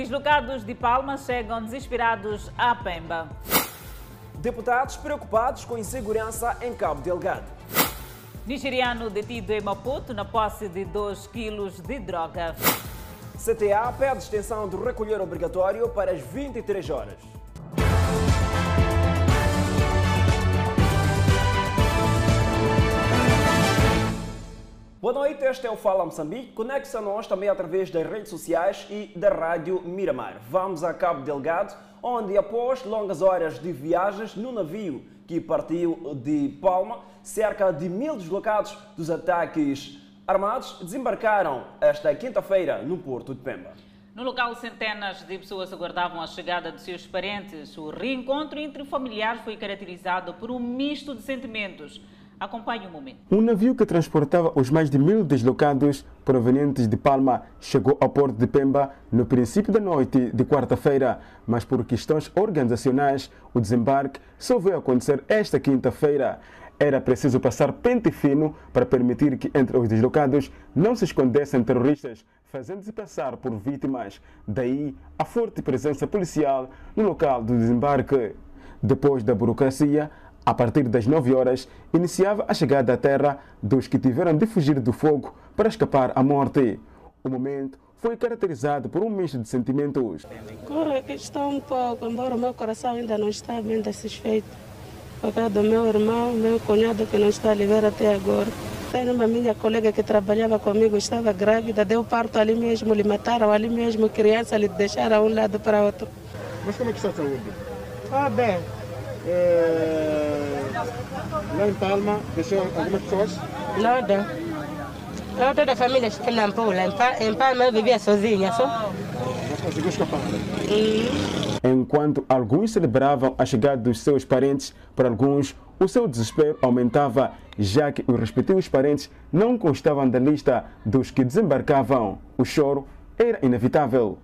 Deslocados de Palma chegam desesperados à Pemba. Deputados preocupados com insegurança em Cabo Delgado. Nigeriano detido em Maputo na posse de 2 quilos de droga. CTA pede extensão do recolher obrigatório para as 23 horas. Boa noite, este é o Fala Moçambique. Conecte-se a nós também através das redes sociais e da Rádio Miramar. Vamos a Cabo Delgado, onde após longas horas de viagens no navio que partiu de Palma, cerca de mil deslocados dos ataques armados desembarcaram esta quinta-feira no porto de Pemba. No local, centenas de pessoas aguardavam a chegada de seus parentes. O reencontro entre familiares foi caracterizado por um misto de sentimentos. Acompanhe o momento. Um navio que transportava os mais de mil deslocados provenientes de Palma chegou ao porto de Pemba no princípio da noite de quarta-feira, mas por questões organizacionais, o desembarque só veio acontecer esta quinta-feira. Era preciso passar pente fino para permitir que entre os deslocados não se escondessem terroristas, fazendo-se passar por vítimas. Daí a forte presença policial no local do desembarque. Depois da burocracia, a partir das 9 horas, iniciava a chegada à terra dos que tiveram de fugir do fogo para escapar à morte. O momento foi caracterizado por um misto de sentimentos. Agora que está um pouco, embora o meu coração ainda não está bem satisfeito. Por causa do meu irmão, meu cunhado que não está a viver até agora. Tenho uma minha colega que trabalhava comigo, estava grávida, deu parto ali mesmo, lhe mataram ali mesmo, criança lhe deixaram um lado para outro. Mas como é que está a saúde? Ah, bem. É... Lá em Palma, deixou algumas pessoas? Nada. Eu toda a família está na Ampula. Em, em Palma eu vivia sozinha só. Mas conseguiu escapar? Hum. Enquanto alguns celebravam a chegada dos seus parentes, para alguns o seu desespero aumentava, já que os respectivos parentes não constavam da lista dos que desembarcavam. O choro era inevitável.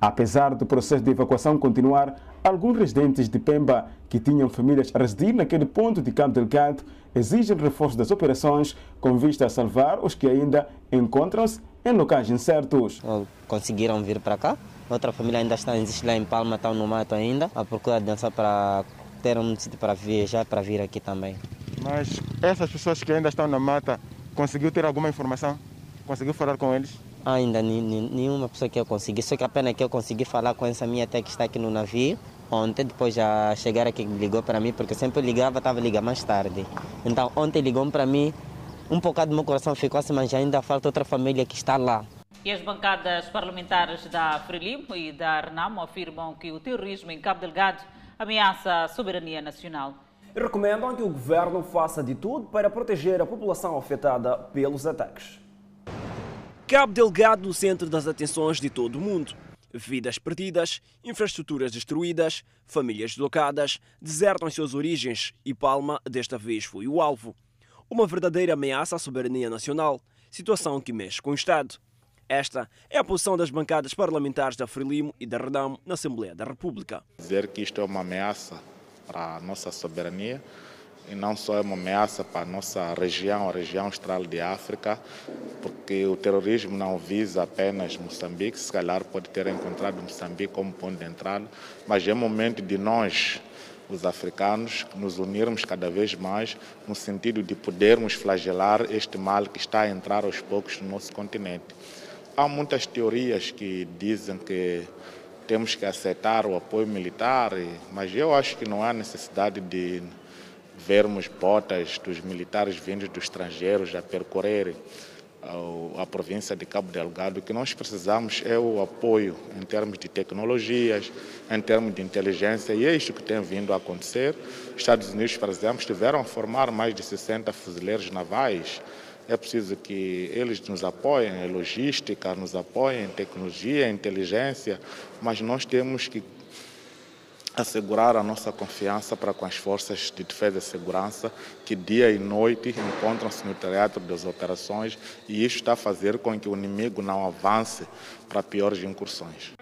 Apesar do processo de evacuação continuar, alguns residentes de Pemba que tinham famílias a residir naquele ponto de Cabo Delgado exigem reforço das operações com vista a salvar os que ainda encontram-se em locais incertos. Conseguiram vir para cá. Outra família ainda está existe lá em Palma, estão no mato ainda, à procura de dançar para ter um sítio para viajar, para vir aqui também. Mas essas pessoas que ainda estão na mata, conseguiu ter alguma informação? Conseguiu falar com eles? Ainda nenhuma pessoa que eu consegui, só que a pena é que eu consegui falar com essa minha até que está aqui no navio. Ontem, depois já chegar aqui, ligou para mim, porque eu sempre ligava, estava ligando mais tarde. Então, ontem ligou para mim, um bocado do meu coração ficou assim, mas ainda falta outra família que está lá. E as bancadas parlamentares da Frelimo e da Renamo afirmam que o terrorismo em Cabo Delgado ameaça a soberania nacional. Recomendam que o governo faça de tudo para proteger a população afetada pelos ataques. Cabo Delgado no centro das atenções de todo o mundo. Vidas perdidas, infraestruturas destruídas, famílias deslocadas, desertam suas origens e Palma desta vez foi o alvo. Uma verdadeira ameaça à soberania nacional, situação que mexe com o Estado. Esta é a posição das bancadas parlamentares da Frelimo e da Redam na Assembleia da República. Dizer que isto é uma ameaça para a nossa soberania e não só é uma ameaça para a nossa região, a região austral de África, porque o terrorismo não visa apenas Moçambique, se calhar pode ter encontrado Moçambique como ponto de entrada, mas é momento de nós, os africanos, nos unirmos cada vez mais no sentido de podermos flagelar este mal que está a entrar aos poucos no nosso continente. Há muitas teorias que dizem que temos que aceitar o apoio militar, mas eu acho que não há necessidade de vermos botas dos militares vindos do estrangeiro a percorrer a província de Cabo Delgado, o que nós precisamos é o apoio em termos de tecnologias, em termos de inteligência, e é isto que tem vindo a acontecer. Estados Unidos, por exemplo, estiveram a formar mais de 60 fuzileiros navais. É preciso que eles nos apoiem em logística, nos apoiem em tecnologia, em inteligência, mas nós temos que assegurar a nossa confiança para com as forças de defesa e segurança que dia e noite encontram-se no teatro das operações e isso está a fazer com que o inimigo não avance para piores incursões.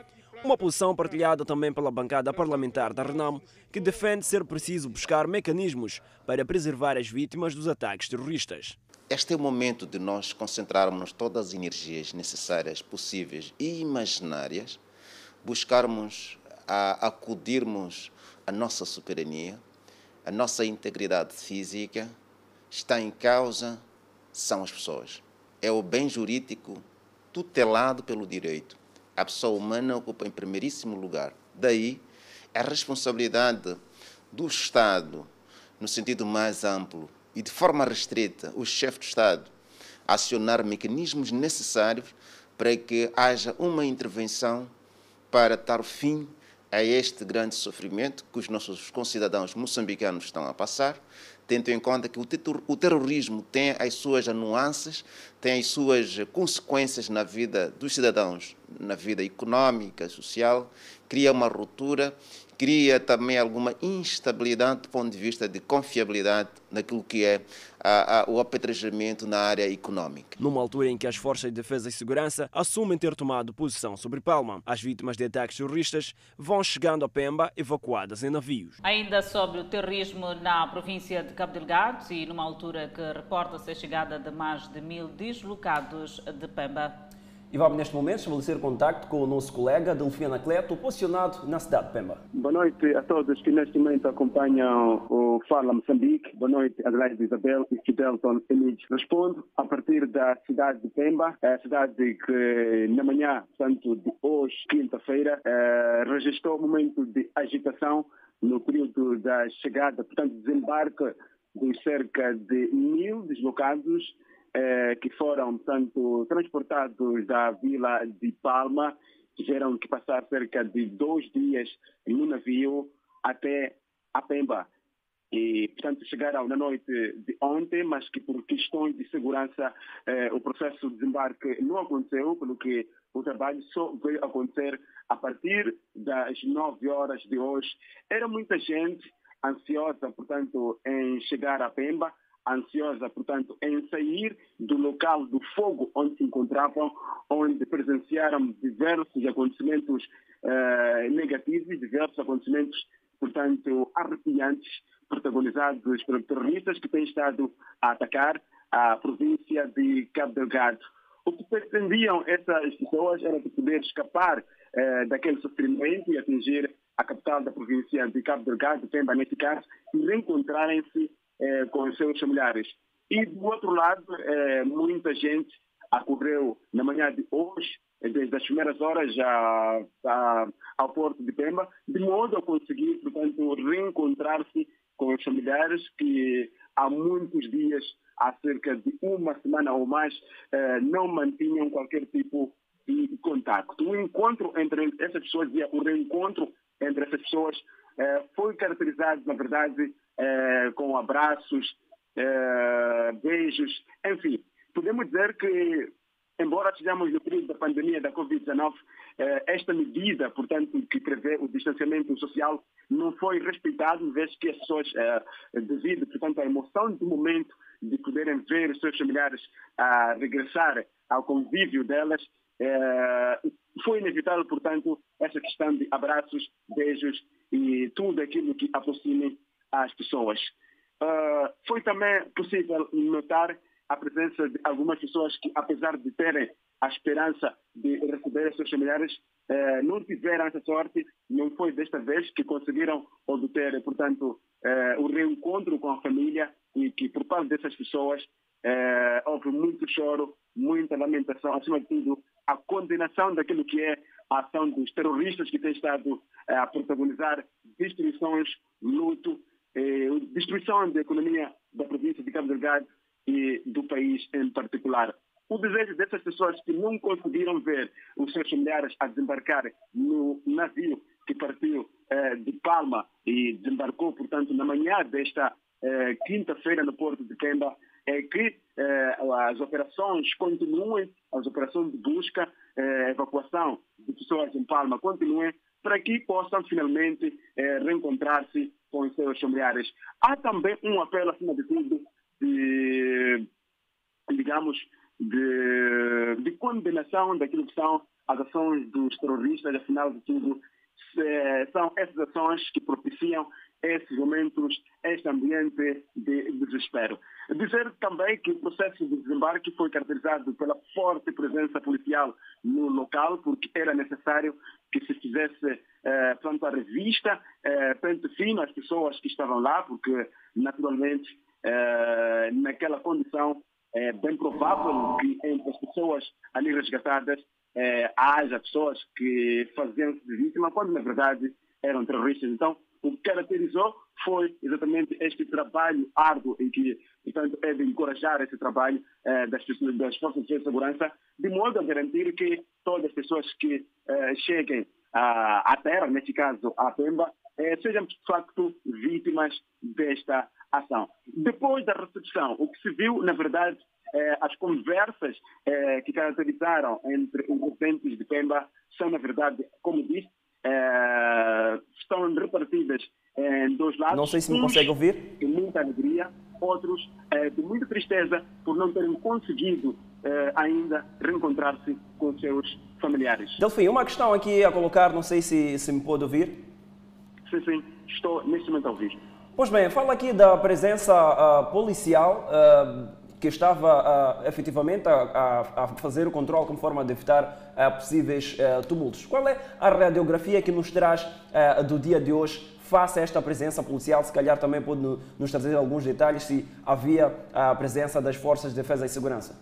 Uma posição partilhada também pela bancada parlamentar da Renamo, que defende ser preciso buscar mecanismos para preservar as vítimas dos ataques terroristas. Este é o momento de nós concentrarmos todas as energias necessárias, possíveis e imaginárias, buscarmos a acudirmos à nossa soberania, a nossa integridade física, está em causa são as pessoas. É o bem jurídico tutelado pelo direito. A pessoa humana ocupa em primeiríssimo lugar. Daí a responsabilidade do Estado, no sentido mais amplo, e de forma restrita, o chefe de Estado acionar mecanismos necessários para que haja uma intervenção para dar fim a este grande sofrimento que os nossos concidadãos moçambicanos estão a passar, tendo em conta que o terrorismo tem as suas nuances, tem as suas consequências na vida dos cidadãos, na vida econômica, social, cria uma ruptura cria também alguma instabilidade do ponto de vista de confiabilidade naquilo que é a, a, o apetrejamento na área econômica. Numa altura em que as forças de defesa e segurança assumem ter tomado posição sobre Palma, as vítimas de ataques terroristas vão chegando a Pemba evacuadas em navios. Ainda sobre o terrorismo na província de Cabo Delgado e numa altura que reporta-se a chegada de mais de mil deslocados de Pemba. E vamos neste momento estabelecer contato com o nosso colega Delfim Anacleto, posicionado na cidade de Pemba. Boa noite a todos que neste momento acompanham o Fala Moçambique. Boa noite, Adelaide Isabel e Fidelton Emílio. Respondo a partir da cidade de Pemba, a cidade que na manhã, portanto, de hoje, quinta-feira, eh, registrou um momento de agitação no período da chegada, portanto, desembarque de cerca de mil deslocados eh, que foram, portanto, transportados da vila de Palma, tiveram que passar cerca de dois dias no navio até a Pemba. E, portanto, chegaram na noite de ontem, mas que por questões de segurança eh, o processo de desembarque não aconteceu, pelo que o trabalho só veio acontecer a partir das 9 horas de hoje. Era muita gente ansiosa, portanto, em chegar a Pemba, ansiosa, portanto, em sair do local do fogo onde se encontravam, onde presenciaram diversos acontecimentos eh, negativos, diversos acontecimentos, portanto, arrepiantes, protagonizados pelos terroristas que têm estado a atacar a província de Cabo Delgado. O que pretendiam essas pessoas era de poder escapar eh, daquele sofrimento e atingir a capital da província de Cabo Delgado, Pemba, nesse caso, e reencontrarem-se eh, com os seus familiares. E, do outro lado, eh, muita gente acorreu na manhã de hoje, eh, desde as primeiras horas já ao porto de Pemba, de modo a conseguir, portanto, reencontrar-se com os familiares que há muitos dias, há cerca de uma semana ou mais, não mantinham qualquer tipo de contato. O encontro entre essas pessoas, o reencontro entre essas pessoas, foi caracterizado, na verdade, eh, com abraços, eh, beijos, enfim. Podemos dizer que, embora estejamos no período da pandemia da Covid-19, esta medida, portanto, que prevê o distanciamento social, não foi respeitado, vez que as pessoas, devido, portanto, à emoção do momento de poderem ver os seus familiares a regressar ao convívio delas, foi inevitável, portanto, essa questão de abraços, beijos e tudo aquilo que aproxime as pessoas. Uh, foi também possível notar a presença de algumas pessoas que, apesar de terem a esperança de receber seus familiares, eh, não tiveram essa sorte, não foi desta vez que conseguiram obter, portanto, eh, o reencontro com a família e que, por parte dessas pessoas, eh, houve muito choro, muita lamentação, acima de tudo, a condenação daquilo que é a ação dos terroristas que têm estado eh, a protagonizar destruições, luto, eh, destruição da economia da província de Cabo Delgado e do país em particular. O desejo dessas pessoas que não conseguiram ver os seus familiares a desembarcar no navio que partiu eh, de Palma e desembarcou, portanto, na manhã desta eh, quinta-feira no porto de Quemba, é que eh, as operações continuem, as operações de busca, eh, evacuação de pessoas em Palma continuem, para que possam finalmente eh, reencontrar-se com os seus familiares. Há também um apelo, acima de tudo, de, digamos, de, de condenação daquilo que são as ações dos terroristas, afinal de tudo, são essas ações que propiciam esses momentos, este ambiente de desespero. Dizer também que o processo de desembarque foi caracterizado pela forte presença policial no local, porque era necessário que se fizesse eh, a revista, eh, pente fino às pessoas que estavam lá, porque naturalmente eh, naquela condição é bem provável que entre as pessoas ali resgatadas eh, haja pessoas que faziam-se de vítima, quando na verdade eram terroristas. Então, o que caracterizou foi exatamente este trabalho árduo em que, portanto, é de encorajar esse trabalho eh, das, das, forças de segurança, de modo a garantir que todas as pessoas que eh, cheguem à, à terra, neste caso à Pemba, eh, sejam de facto vítimas desta ação. Depois da recepção, o que se viu, na verdade, eh, as conversas eh, que caracterizaram entre os representantes de Pemba são, na verdade, como disse, eh, estão repartidas em dois lados. Não sei se me consegue ouvir. De muita alegria, outros eh, de muita tristeza por não terem conseguido eh, ainda reencontrar-se com seus familiares. Delfim, uma questão aqui a colocar, não sei se, se me pode ouvir. Sim, sim, estou neste momento a ouvir. Pois bem, fala aqui da presença uh, policial. Uh, que estava uh, efetivamente a, a, a, fazer o controle como forma de evitar uh, possíveis uh, tumultos. Qual é a radiografia que nos traz do dia de hoje face a esta presença policial? Se calhar também pode nos trazer alguns detalhes se havia a presença das forças de defesa e segurança.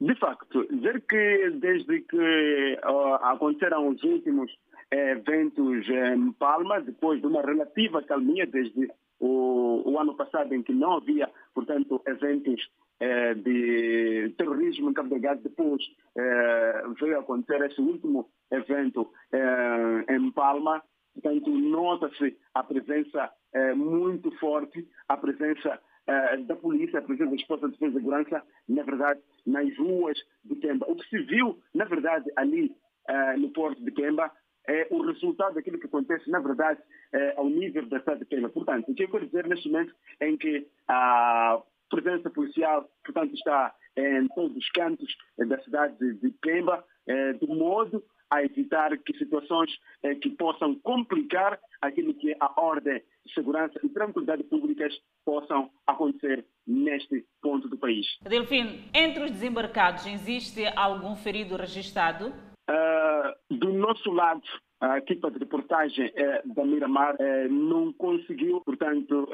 De facto, dizer que desde que aconteceram os últimos eventos em Palma, depois de uma relativa calmia desde o, o, ano passado em que não havia, portanto, eventos eh, de terrorismo em Cabo Delgado, depois eh, veio acontecer esse último evento eh, em Palma, portanto, nota-se a presença eh, muito forte, a presença eh, da polícia, a presença das forças de segurança, na verdade, nas ruas de Pemba. O que se viu, na verdade, ali eh, no porto de Pemba, é o resultado daquilo que acontece, na verdade, é, ao nível da cidade de Pemba. Portanto, o que eu quero dizer neste momento é em que a presença policial, portanto, está em todos os cantos da cidade de Pemba, é, de modo a evitar que situações é, que possam complicar aquilo que é a ordem, segurança e tranquilidade públicas possam acontecer neste ponto do país. Delfim, entre os desembarcados existe algum ferido registrado? Uh, do nosso lado, a equipa de reportagem uh, da Miramar uh, não conseguiu, portanto,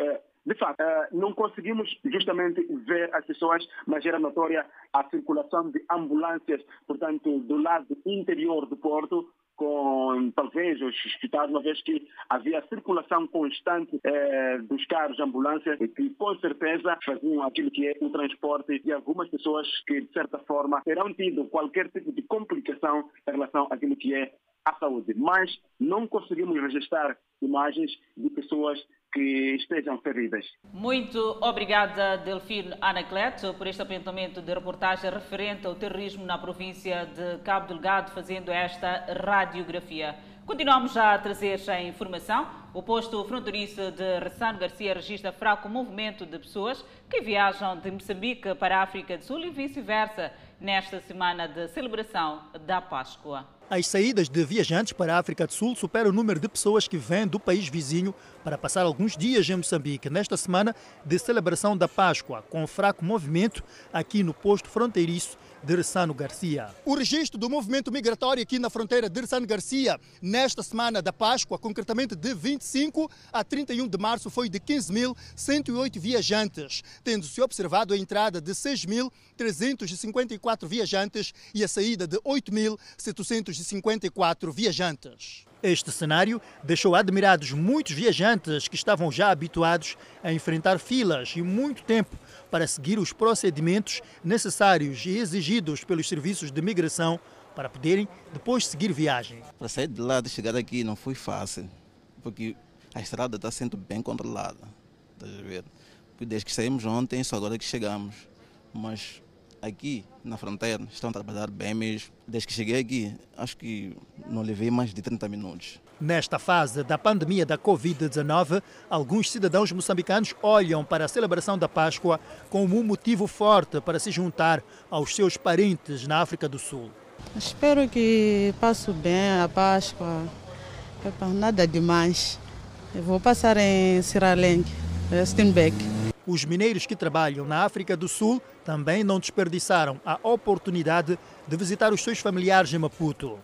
de fato, não conseguimos justamente ver as pessoas, mas era notória a circulação de ambulâncias, portanto, do lado interior do porto, com talvez os hospitais, uma vez que havia circulação constante eh, dos carros de ambulância que com certeza faziam aquilo que é o transporte de algumas pessoas que de certa forma terão tido qualquer tipo de complicação em relação àquilo que é a saúde. Mas não conseguimos registrar imagens de pessoas que estejam feridas. Muito obrigada, Delfino Anacleto, por este apontamento de reportagem referente ao terrorismo na província de Cabo Delgado, fazendo esta radiografia. Continuamos já a trazer a informação. O posto fronteiriço de Ressano Garcia registra fraco movimento de pessoas que viajam de Moçambique para a África do Sul e vice-versa nesta semana de celebração da Páscoa. As saídas de viajantes para a África do Sul superam o número de pessoas que vêm do país vizinho para passar alguns dias em Moçambique. Nesta semana de celebração da Páscoa, com fraco movimento aqui no posto fronteiriço de Ressano Garcia. O registro do movimento migratório aqui na fronteira de Ressano Garcia nesta semana da Páscoa, concretamente de 25 a 31 de março, foi de 15.108 viajantes, tendo-se observado a entrada de 6.354 viajantes e a saída de 8.754 viajantes. Este cenário deixou admirados muitos viajantes que estavam já habituados a enfrentar filas e muito tempo para seguir os procedimentos necessários e exigidos pelos serviços de migração para poderem depois seguir viagem. Para sair de lá e chegar aqui não foi fácil, porque a estrada está sendo bem controlada. Desde que saímos ontem, só agora que chegamos. Mas aqui na fronteira estão a trabalhar bem mesmo. Desde que cheguei aqui, acho que não levei mais de 30 minutos. Nesta fase da pandemia da Covid-19, alguns cidadãos moçambicanos olham para a celebração da Páscoa como um motivo forte para se juntar aos seus parentes na África do Sul. Espero que passe bem a Páscoa. Epa, nada demais. Eu vou passar em Siralenque, Steinbeck. Os mineiros que trabalham na África do Sul também não desperdiçaram a oportunidade de visitar os seus familiares em Maputo.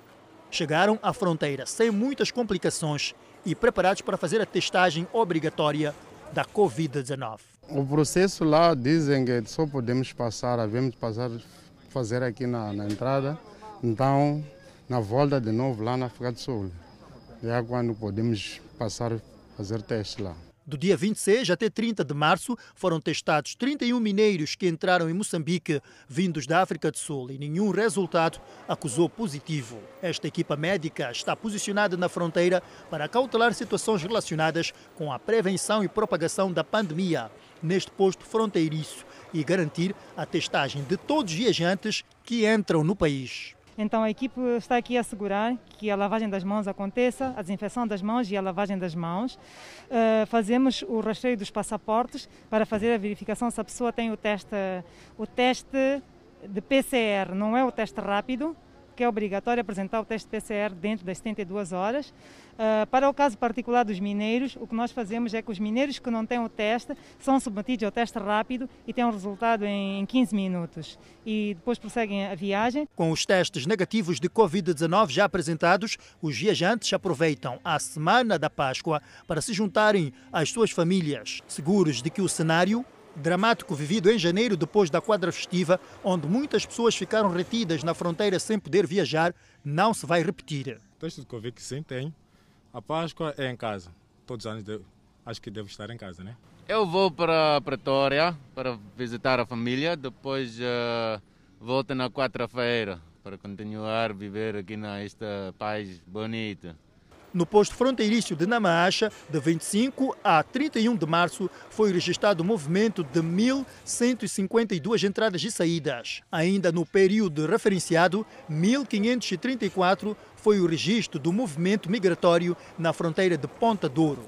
Chegaram à fronteira sem muitas complicações e preparados para fazer a testagem obrigatória da Covid-19. O processo lá dizem que só podemos passar, havemos passar, fazer aqui na, na entrada, então na volta de novo lá na África do Sul. É quando podemos passar fazer teste lá. Do dia 26 até 30 de março foram testados 31 mineiros que entraram em Moçambique vindos da África do Sul e nenhum resultado acusou positivo. Esta equipa médica está posicionada na fronteira para cautelar situações relacionadas com a prevenção e propagação da pandemia neste posto fronteiriço e garantir a testagem de todos os viajantes que entram no país. Então a equipe está aqui a assegurar que a lavagem das mãos aconteça, a desinfecção das mãos e a lavagem das mãos. Uh, fazemos o rastreio dos passaportes para fazer a verificação se a pessoa tem o teste, o teste de PCR, não é o teste rápido, que é obrigatório apresentar o teste PCR dentro das 72 horas. Uh, para o caso particular dos mineiros, o que nós fazemos é que os mineiros que não têm o teste são submetidos ao teste rápido e têm um resultado em 15 minutos. E depois prosseguem a viagem. Com os testes negativos de Covid-19 já apresentados, os viajantes aproveitam a semana da Páscoa para se juntarem às suas famílias, seguros de que o cenário dramático vivido em janeiro depois da quadra festiva, onde muitas pessoas ficaram retidas na fronteira sem poder viajar, não se vai repetir. O teste de Covid que sim tem. A Páscoa é em casa. Todos os anos devo, acho que devo estar em casa, né? Eu vou para Pretória para visitar a família, depois uh, volto na quarta-feira para continuar a viver aqui nesta paz bonita. No posto fronteiriço de Namaacha, de 25 a 31 de março, foi registrado um movimento de 1.152 entradas e saídas. Ainda no período referenciado, 1.534 foi o registro do movimento migratório na fronteira de Ponta Douro.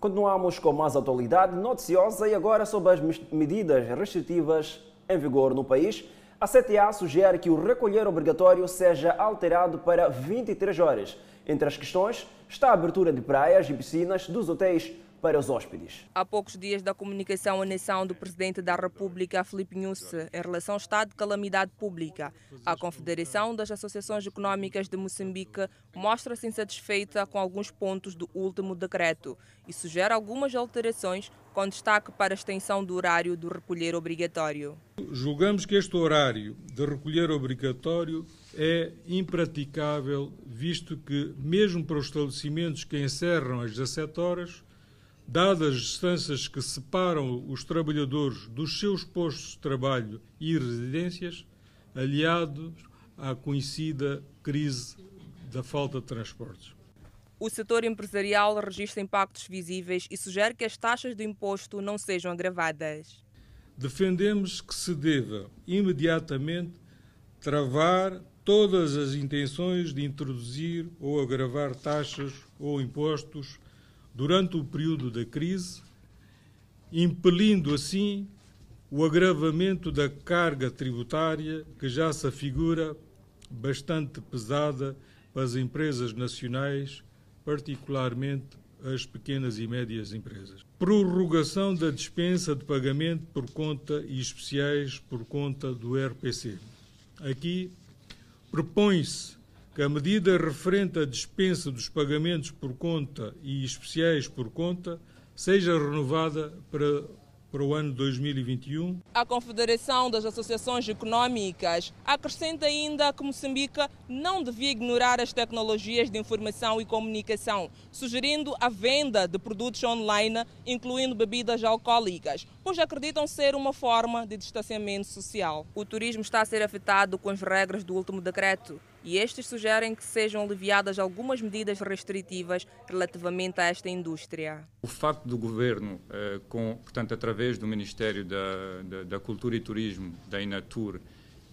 Continuamos com mais atualidade noticiosa e agora sobre as medidas restritivas em vigor no país. A CTA sugere que o recolher obrigatório seja alterado para 23 horas. Entre as questões está a abertura de praias e piscinas dos hotéis para os hóspedes. Há poucos dias da comunicação à nação do Presidente da República, Filipe Nussi, em relação ao estado de calamidade pública, a Confederação das Associações Econômicas de Moçambique mostra-se insatisfeita com alguns pontos do último decreto e sugere algumas alterações com destaque para a extensão do horário do recolher obrigatório. Julgamos que este horário de recolher obrigatório é impraticável, visto que, mesmo para os estabelecimentos que encerram às 17 horas, dadas as distâncias que separam os trabalhadores dos seus postos de trabalho e residências, aliados à conhecida crise da falta de transportes. O setor empresarial registra impactos visíveis e sugere que as taxas de imposto não sejam agravadas. Defendemos que se deva imediatamente travar todas as intenções de introduzir ou agravar taxas ou impostos durante o período da crise, impelindo assim o agravamento da carga tributária que já se afigura bastante pesada para as empresas nacionais, particularmente as pequenas e médias empresas. Prorrogação da dispensa de pagamento por conta e especiais por conta do RPC. Aqui propõe-se que a medida referente à dispensa dos pagamentos por conta e especiais por conta seja renovada para, para o ano 2021. A Confederação das Associações Econômicas acrescenta ainda que Moçambique não devia ignorar as tecnologias de informação e comunicação, sugerindo a venda de produtos online, incluindo bebidas alcoólicas, pois acreditam ser uma forma de distanciamento social. O turismo está a ser afetado com as regras do último decreto e estes sugerem que sejam aliviadas algumas medidas restritivas relativamente a esta indústria. O facto do governo, eh, com, portanto, através do Ministério da, da, da Cultura e Turismo, da Inatur,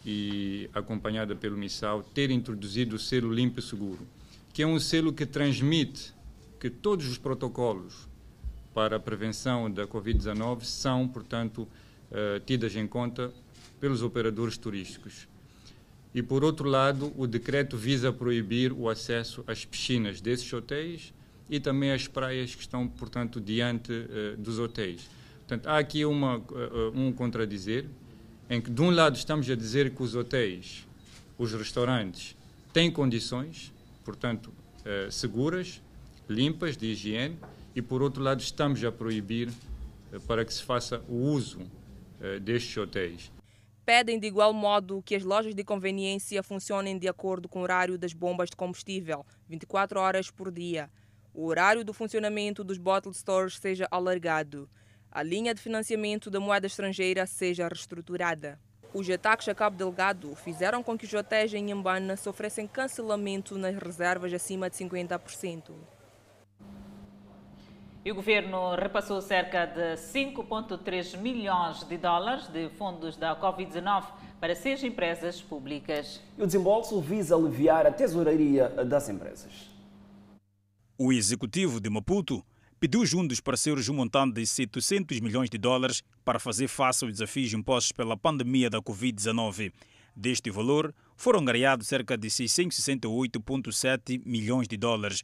e acompanhada pelo MISAL, ter introduzido o selo Limpo Seguro, que é um selo que transmite que todos os protocolos para a prevenção da Covid-19 são, portanto, uh, tidas em conta pelos operadores turísticos. E, por outro lado, o decreto visa proibir o acesso às piscinas desses hotéis e também às praias que estão, portanto, diante uh, dos hotéis. Portanto, há aqui uma, uh, um contradizer, em que, de um lado, estamos a dizer que os hotéis, os restaurantes, têm condições, portanto, uh, seguras, limpas, de higiene, e, por outro lado, estamos a proibir para que se faça o uso destes hotéis pedem de igual modo que as lojas de conveniência funcionem de acordo com o horário das bombas de combustível, 24 horas por dia. O horário do funcionamento dos bottle stores seja alargado. A linha de financiamento da moeda estrangeira seja reestruturada. Os ataques a Cabo Delgado fizeram com que os hotéis em Nhambana sofressem cancelamento nas reservas acima de 50%. E o governo repassou cerca de 5,3 milhões de dólares de fundos da Covid-19 para seis empresas públicas. E o desembolso visa aliviar a tesouraria das empresas. O executivo de Maputo pediu junto dos parceiros um montante de 700 milhões de dólares para fazer face aos desafios impostos pela pandemia da Covid-19. Deste valor, foram ganhados cerca de 668,7 milhões de dólares.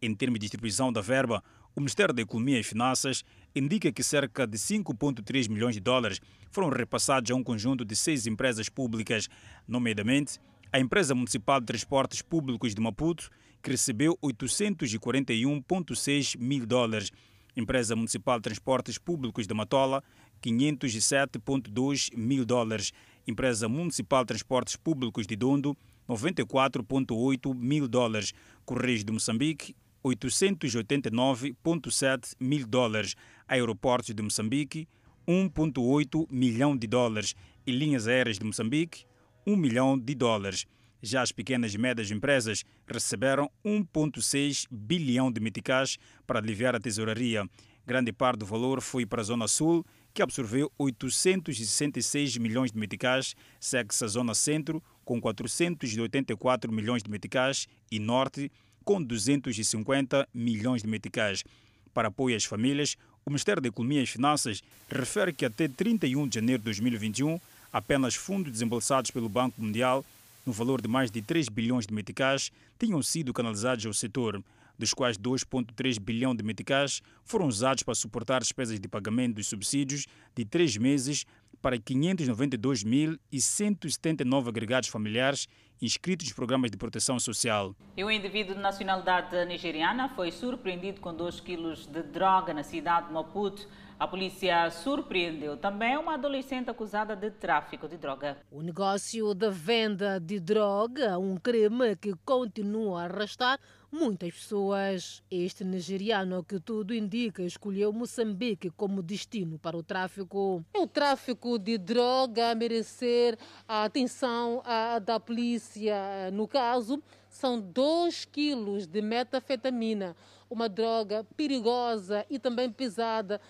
Em termos de distribuição da verba, o Ministério da Economia e Finanças indica que cerca de 5,3 milhões de dólares foram repassados a um conjunto de seis empresas públicas, nomeadamente a Empresa Municipal de Transportes Públicos de Maputo, que recebeu 841,6 mil dólares, Empresa Municipal de Transportes Públicos de Matola, 507,2 mil dólares, Empresa Municipal de Transportes Públicos de Dondo, 94,8 mil dólares, Correios de Moçambique, 889,7 mil dólares, aeroportos de Moçambique, 1,8 milhão de dólares e linhas aéreas de Moçambique, 1 milhão de dólares. Já as pequenas e médias empresas receberam 1,6 bilhão de meticais para aliviar a tesouraria. Grande parte do valor foi para a Zona Sul, que absorveu 866 milhões de meticais, segue-se a Zona Centro, com 484 milhões de meticais, e Norte, com 250 milhões de meticais. Para apoio às famílias, o Ministério da Economia e Finanças refere que até 31 de janeiro de 2021, apenas fundos desembolsados pelo Banco Mundial, no valor de mais de 3 bilhões de meticais, tinham sido canalizados ao setor, dos quais 2,3 bilhão de meticais foram usados para suportar despesas de pagamento dos subsídios de três meses para 592.179 agregados familiares inscritos nos programas de proteção social. E um indivíduo de nacionalidade nigeriana foi surpreendido com 2 quilos de droga na cidade de Maputo. A polícia surpreendeu também uma adolescente acusada de tráfico de droga. O negócio da venda de droga, um crime que continua a arrastar muitas pessoas. Este nigeriano, que tudo indica, escolheu Moçambique como destino para o tráfico. É o tráfico de droga a merecer a atenção da polícia. No caso, são 2 quilos de metafetamina, uma droga perigosa e também pesada,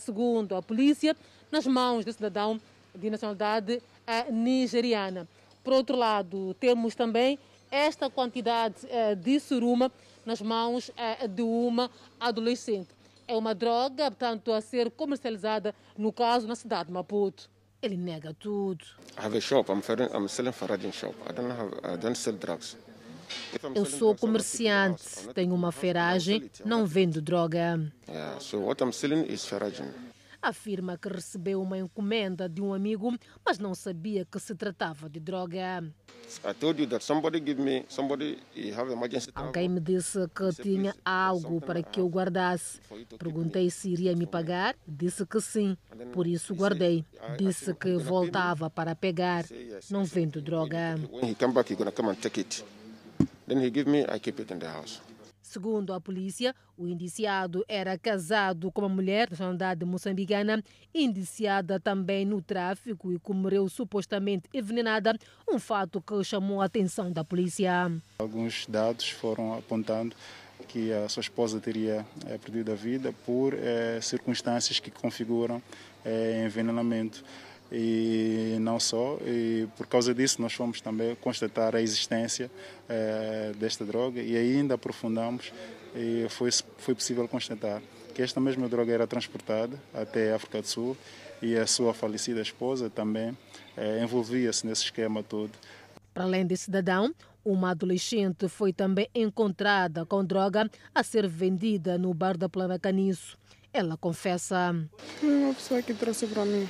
segundo a polícia, nas mãos do cidadão de nacionalidade nigeriana. Por outro lado, temos também esta quantidade eh, de suruma nas mãos eh, de uma adolescente. É uma droga, portanto, a ser comercializada, no caso, na cidade de Maputo. Ele nega tudo. Eu sou comerciante, tenho uma ferragem, não vendo droga. Yeah, so what I'm selling is ferragem afirma que recebeu uma encomenda de um amigo, mas não sabia que se tratava de droga. Alguém me disse que tinha algo para que eu guardasse. Perguntei se iria me pagar, disse que sim, por isso guardei. Disse que voltava para pegar. Não vendo droga. Then he give me, I keep it in the house. Segundo a polícia, o indiciado era casado com uma mulher da nacionalidade moçambicana, indiciada também no tráfico e que morreu supostamente envenenada, um fato que chamou a atenção da polícia. Alguns dados foram apontando que a sua esposa teria é, perdido a vida por é, circunstâncias que configuram é, envenenamento. E não só. E por causa disso nós fomos também constatar a existência eh, desta droga e ainda aprofundamos e foi, foi possível constatar que esta mesma droga era transportada até a África do Sul e a sua falecida esposa também eh, envolvia-se nesse esquema todo. Para além desse cidadão, uma adolescente foi também encontrada com droga a ser vendida no bar da Plana Caniço. Ela confessa. Uma pessoa que trouxe para mim.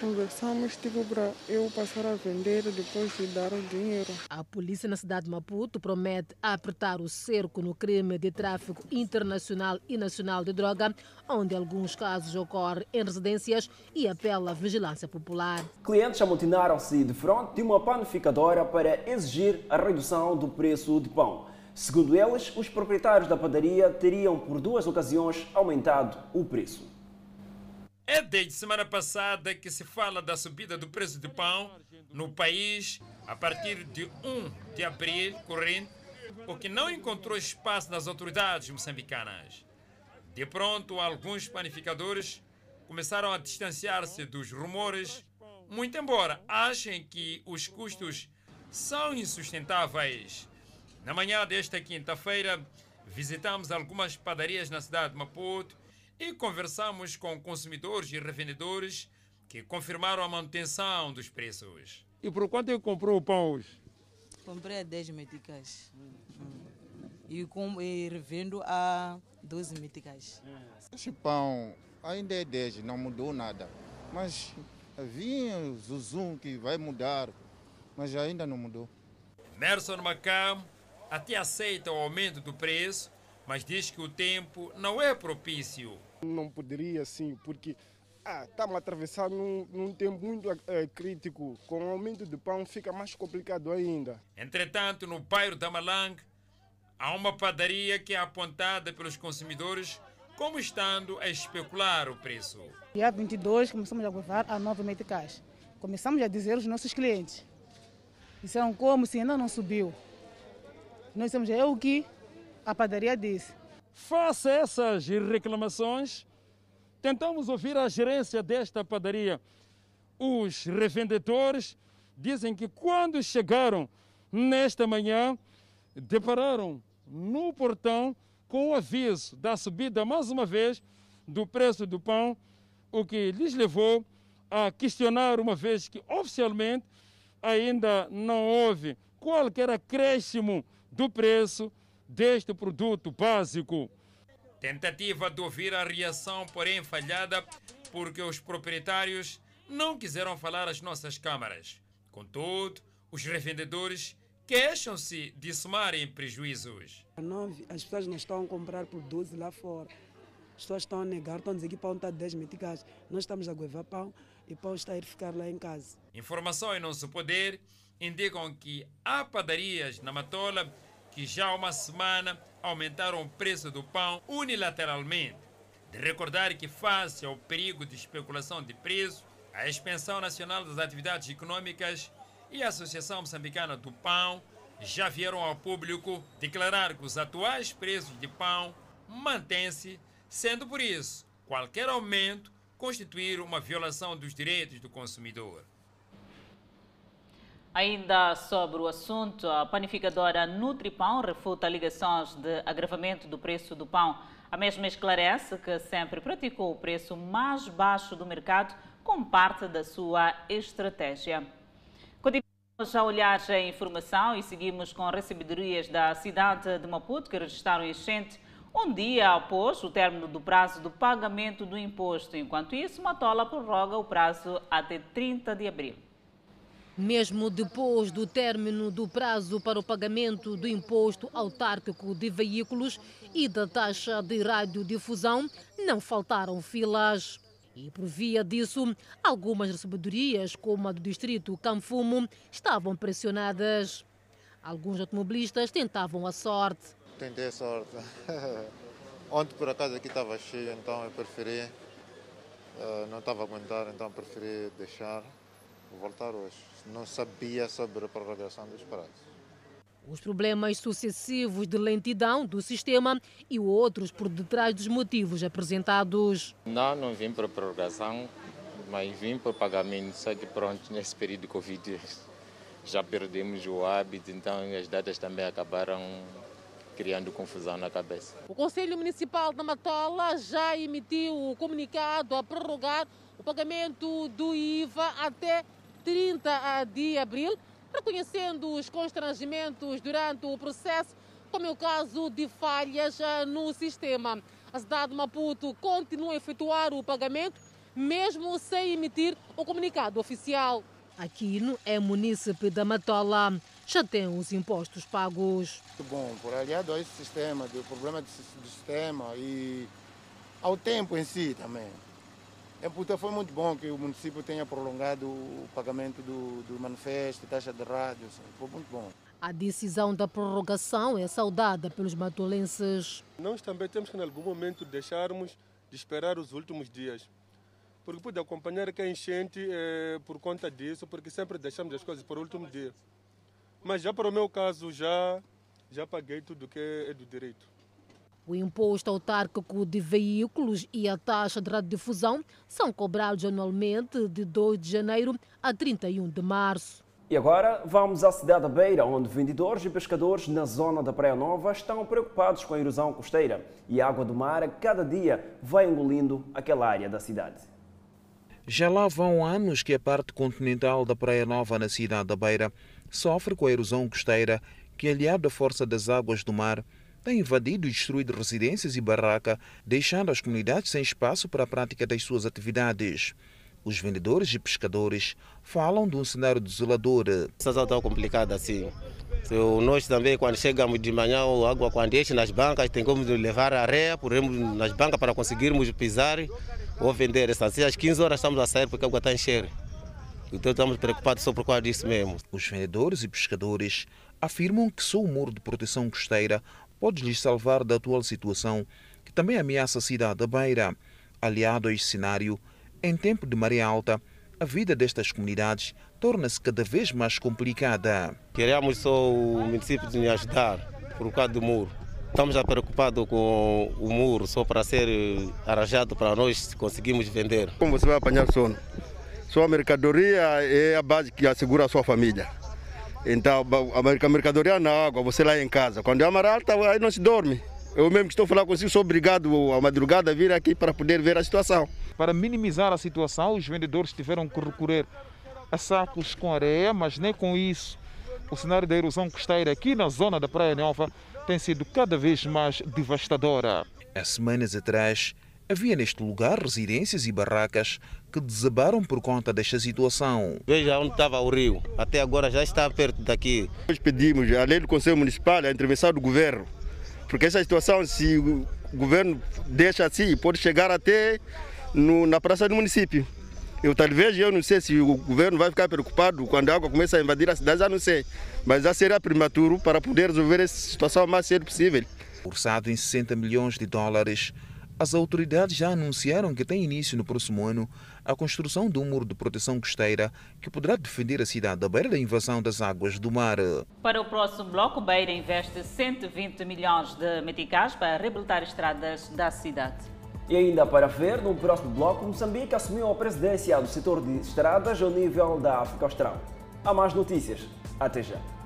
Conversamos, tipo, para eu passar a vender depois de dar o dinheiro. A polícia na cidade de Maputo promete apertar o cerco no crime de tráfico internacional e nacional de droga, onde alguns casos ocorrem em residências e apela à vigilância popular. Clientes amotinaram-se de frente de uma panificadora para exigir a redução do preço de pão. Segundo eles, os proprietários da padaria teriam por duas ocasiões aumentado o preço. É desde semana passada que se fala da subida do preço do pão no país a partir de 1 de abril corrente, o que não encontrou espaço nas autoridades moçambicanas. De pronto, alguns panificadores começaram a distanciar-se dos rumores, muito embora achem que os custos são insustentáveis. Na manhã desta quinta-feira, visitamos algumas padarias na cidade de Maputo e conversamos com consumidores e revendedores que confirmaram a manutenção dos preços. E por quanto que comprou o pão hoje? Comprei a 10 meticais. E, com, e revendo a 12 meticais. Esse pão ainda é 10, não mudou nada. Mas havia o Zuzum que vai mudar, mas ainda não mudou. Merson Macam até aceita o aumento do preço, mas diz que o tempo não é propício. Não poderia sim, porque ah, estamos a atravessar num, num tempo muito é, crítico. Com o aumento do pão fica mais complicado ainda. Entretanto, no bairro da Malang, há uma padaria que é apontada pelos consumidores como estando a especular o preço. Dia 22 começamos a levar a 9 meticais. Começamos a dizer aos nossos clientes. Disseram como se ainda não subiu. Nós dissemos, é o que a padaria disse. Face a essas reclamações, tentamos ouvir a gerência desta padaria. Os revendedores dizem que quando chegaram nesta manhã, depararam no portão com o aviso da subida, mais uma vez, do preço do pão, o que lhes levou a questionar, uma vez que oficialmente ainda não houve qualquer acréscimo do preço deste produto básico. Tentativa de ouvir a reação, porém falhada, porque os proprietários não quiseram falar às nossas câmaras. Contudo, os revendedores queixam-se de somarem prejuízos. As pessoas não estão a comprar por 12 lá fora. As pessoas estão a negar, estão a dizer que pão está 10 meticais. Nós estamos a goivar pão e pão está a ir ficar lá em casa. Informação em nosso poder indicam que há padarias na Matola que já há uma semana aumentaram o preço do pão unilateralmente. De recordar que, face ao perigo de especulação de preço, a Expansão Nacional das Atividades Econômicas e a Associação Moçambicana do Pão já vieram ao público declarar que os atuais preços de pão mantêm-se, sendo por isso qualquer aumento constituir uma violação dos direitos do consumidor. Ainda sobre o assunto, a panificadora Nutripão refuta alegações de agravamento do preço do pão. A mesma esclarece que sempre praticou o preço mais baixo do mercado como parte da sua estratégia. Continuamos a olhar a informação e seguimos com recebedorias da cidade de Maputo que registraram enchente um dia após o término do prazo do pagamento do imposto. Enquanto isso, Matola prorroga o prazo até 30 de abril. Mesmo depois do término do prazo para o pagamento do imposto autárquico de veículos e da taxa de radiodifusão, não faltaram filas. E por via disso, algumas recebedorias, como a do distrito Canfumo, estavam pressionadas. Alguns automobilistas tentavam a sorte. Tentei a sorte. Ontem, por acaso, aqui estava cheio, então eu preferi. Uh, não estava a aguentar, então preferi deixar. Vou voltar hoje. Não sabia sobre a prorrogação dos prazos. Os problemas sucessivos de lentidão do sistema e outros por detrás dos motivos apresentados. Não, não vim para a prorrogação. mas vim por pagamento, só que pronto, nesse período de Covid já perdemos o hábito, então as datas também acabaram criando confusão na cabeça. O Conselho Municipal da Matola já emitiu o comunicado a prorrogar o pagamento do IVA até 30 de abril, reconhecendo os constrangimentos durante o processo, como é o caso de falhas no sistema. A cidade de Maputo continua a efetuar o pagamento, mesmo sem emitir o comunicado oficial. Aquino é munícipe da Matola, já tem os impostos pagos. Bom, por aliado a esse sistema, do problema do sistema e ao tempo em si também. É, puta, foi muito bom que o município tenha prolongado o pagamento do, do manifesto, taxa de rádio, assim, foi muito bom. A decisão da prorrogação é saudada pelos matolenses. Nós também temos que, em algum momento, deixarmos de esperar os últimos dias porque pude acompanhar que a enchente é, por conta disso, porque sempre deixamos as coisas para o último dia. Mas já para o meu caso, já, já paguei tudo que é do direito. O imposto autárquico de veículos e a taxa de radiodifusão são cobrados anualmente de 2 de janeiro a 31 de março. E agora vamos à cidade da Beira, onde vendedores e pescadores na zona da Praia Nova estão preocupados com a erosão costeira e a água do mar cada dia vai engolindo aquela área da cidade. Já lá vão anos que a parte continental da Praia Nova, na cidade da Beira, sofre com a erosão costeira que, aliado à força das águas do mar, tem invadido e destruído residências e barraca, deixando as comunidades sem espaço para a prática das suas atividades. Os vendedores e pescadores falam de um cenário desolador. A situação está complicada assim. Nós também, quando chegamos de manhã, a água quando enche nas bancas, tem como levar a areia, poremos nas bancas para conseguirmos pisar ou vender essa. Às 15 horas estamos a sair porque a água está a encher. Então estamos preocupados só por causa disso mesmo. Os vendedores e pescadores afirmam que só o muro de proteção costeira pode lhes salvar da atual situação que também ameaça a cidade da Beira. Aliado a este cenário, em tempo de maré alta, a vida destas comunidades torna-se cada vez mais complicada. Queremos só o município de nos ajudar por causa do muro. Estamos já preocupados com o muro só para ser arranjado para nós conseguirmos vender. Como você vai apanhar sono? Sua mercadoria é a base que assegura a sua família. Então, a mercadoria na água, você lá em casa. Quando é amarelo, aí não se dorme. Eu mesmo que estou falando consigo, sou obrigado a madrugada a vir aqui para poder ver a situação. Para minimizar a situação, os vendedores tiveram que recorrer a sacos com areia, mas nem com isso. O cenário da erosão costeira aqui na zona da Praia Nova tem sido cada vez mais devastadora. Há semanas atrás, havia neste lugar residências e barracas que desabaram por conta desta situação. Veja onde estava o rio, até agora já está perto daqui. Nós pedimos, além do Conselho Municipal, a intervenção do governo, porque essa situação, se o governo deixa assim, pode chegar até no, na praça do município. Eu talvez eu não sei se o governo vai ficar preocupado quando a água começa a invadir a cidade, já não sei. Mas já será prematuro para poder resolver essa situação o mais cedo possível. Orçado em 60 milhões de dólares, as autoridades já anunciaram que tem início no próximo ano a construção de um muro de proteção costeira que poderá defender a cidade da Beira da invasão das águas do mar. Para o próximo bloco, Beira investe 120 milhões de meticais para reabilitar estradas da cidade. E ainda para ver, no próximo bloco, Moçambique assumiu a presidência do setor de estradas ao nível da África Austral. Há mais notícias. Até já.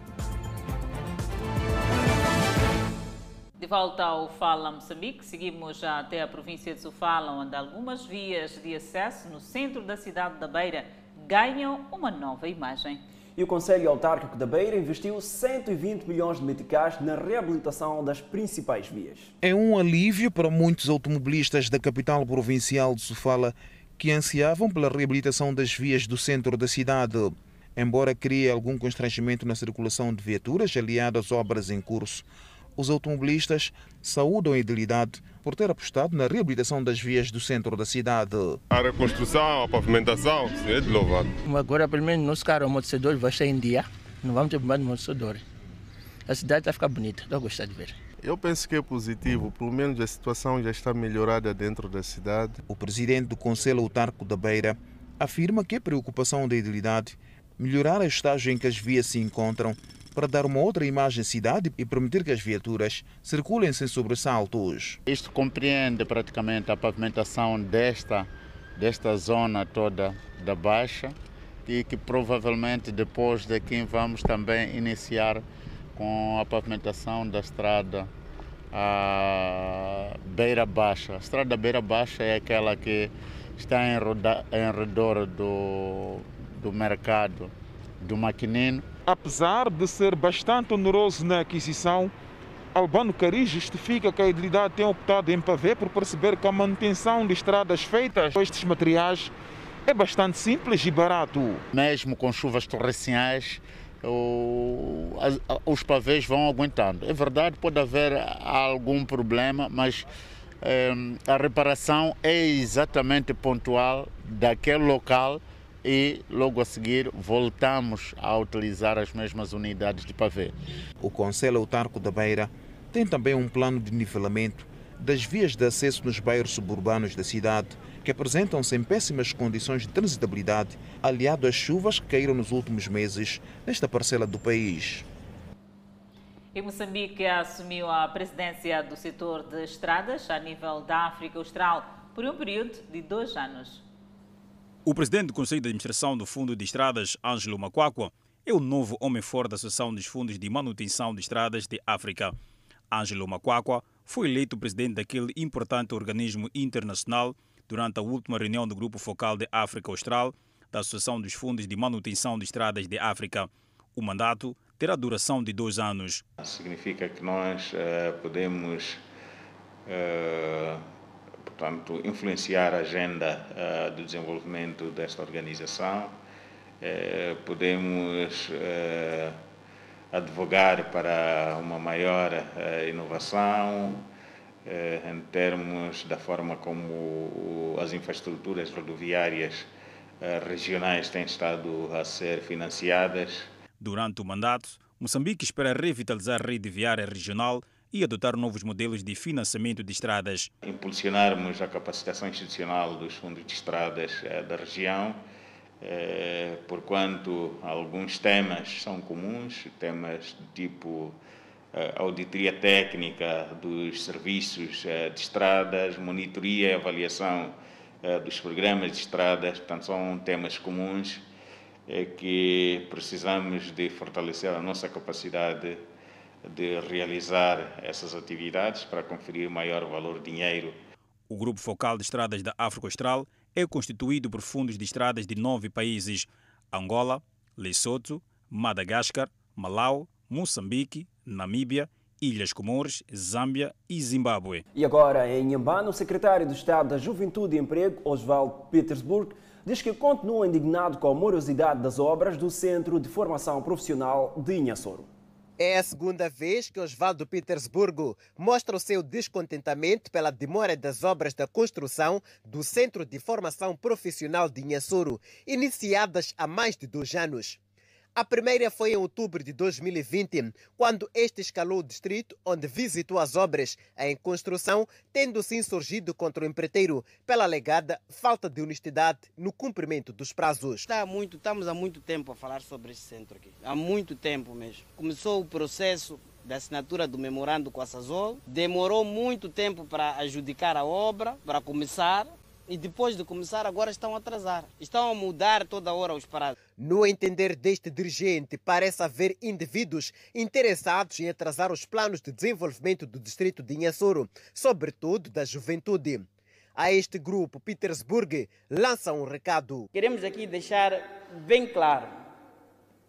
De volta ao Fala Moçambique, seguimos até a província de Sofala, onde algumas vias de acesso no centro da cidade da Beira ganham uma nova imagem. E o Conselho Autárquico da Beira investiu 120 milhões de meticais na reabilitação das principais vias. É um alívio para muitos automobilistas da capital provincial de Sofala que ansiavam pela reabilitação das vias do centro da cidade. Embora crie algum constrangimento na circulação de viaturas aliado às obras em curso, os automobilistas saúdam a idilidade por ter apostado na reabilitação das vias do centro da cidade. A reconstrução, a pavimentação, é de louvar. Agora, pelo menos, nosso carro amortecedor vai estar em dia. Não vamos ter problema de amortecedor. A cidade vai ficar bonita, estou a gostar de ver. Eu penso que é positivo, pelo menos a situação já está melhorada dentro da cidade. O presidente do Conselho Autárquico da Beira afirma que a preocupação da idilidade melhorar a estágio em que as vias se encontram para dar uma outra imagem à cidade e permitir que as viaturas circulem sem sobressaltos. Isto compreende praticamente a pavimentação desta desta zona toda da Baixa e que provavelmente depois daqui vamos também iniciar com a pavimentação da estrada a Beira Baixa. A estrada Beira Baixa é aquela que está em, roda, em redor do, do mercado do Maquinino. Apesar de ser bastante oneroso na aquisição, Albano Cari justifica que a idilidade tem optado em pavê por perceber que a manutenção de estradas feitas com estes materiais é bastante simples e barato. Mesmo com chuvas torrenciais, os pavês vão aguentando. É verdade, pode haver algum problema, mas eh, a reparação é exatamente pontual daquele local e logo a seguir voltamos a utilizar as mesmas unidades de pavê. O Conselho Autarco da Beira tem também um plano de nivelamento das vias de acesso nos bairros suburbanos da cidade, que apresentam-se em péssimas condições de transitabilidade, aliado às chuvas que caíram nos últimos meses nesta parcela do país. E Moçambique assumiu a presidência do setor de estradas a nível da África Austral por um período de dois anos. O presidente do Conselho de Administração do Fundo de Estradas, Ângelo Macuacua, é o novo homem forte da Associação dos Fundos de Manutenção de Estradas de África. Ângelo Macuacua foi eleito presidente daquele importante organismo internacional durante a última reunião do Grupo Focal de África Austral da Associação dos Fundos de Manutenção de Estradas de África. O mandato terá duração de dois anos. Significa que nós uh, podemos, uh, portanto, influenciar a agenda uh, do desenvolvimento desta organização, podemos advogar para uma maior inovação, em termos da forma como as infraestruturas rodoviárias regionais têm estado a ser financiadas. Durante o mandato, Moçambique espera revitalizar a rede viária regional e adotar novos modelos de financiamento de estradas. Impulsionarmos a capacitação institucional dos fundos de estradas da região, porquanto alguns temas são comuns, temas de tipo auditoria técnica dos serviços de estradas, monitoria e avaliação dos programas de estradas, portanto são temas comuns que precisamos de fortalecer a nossa capacidade de realizar essas atividades para conferir maior valor dinheiro. O Grupo Focal de Estradas da África Austral é constituído por fundos de estradas de nove países: Angola, Lesoto, Madagascar, Malau, Moçambique, Namíbia, Ilhas Comores, Zâmbia e Zimbábue. E agora, em Nhambane, o secretário de Estado da Juventude e Emprego, Oswald Petersburg, diz que continua indignado com a morosidade das obras do Centro de Formação Profissional de Inhassoro. É a segunda vez que Osvaldo Petersburgo mostra o seu descontentamento pela demora das obras da construção do Centro de Formação Profissional de Inhassoro, iniciadas há mais de dois anos. A primeira foi em outubro de 2020, quando este escalou o distrito onde visitou as obras em construção, tendo se insurgido contra o empreiteiro pela alegada falta de honestidade no cumprimento dos prazos. Está muito, estamos há muito tempo a falar sobre este centro aqui. Há muito tempo mesmo. Começou o processo da assinatura do memorando com a Sazol, demorou muito tempo para adjudicar a obra, para começar, e depois de começar agora estão a atrasar. Estão a mudar toda hora os prazos. No entender deste dirigente, parece haver indivíduos interessados em atrasar os planos de desenvolvimento do distrito de Inhassoro, sobretudo da juventude. A este grupo, Petersburg lança um recado. Queremos aqui deixar bem claro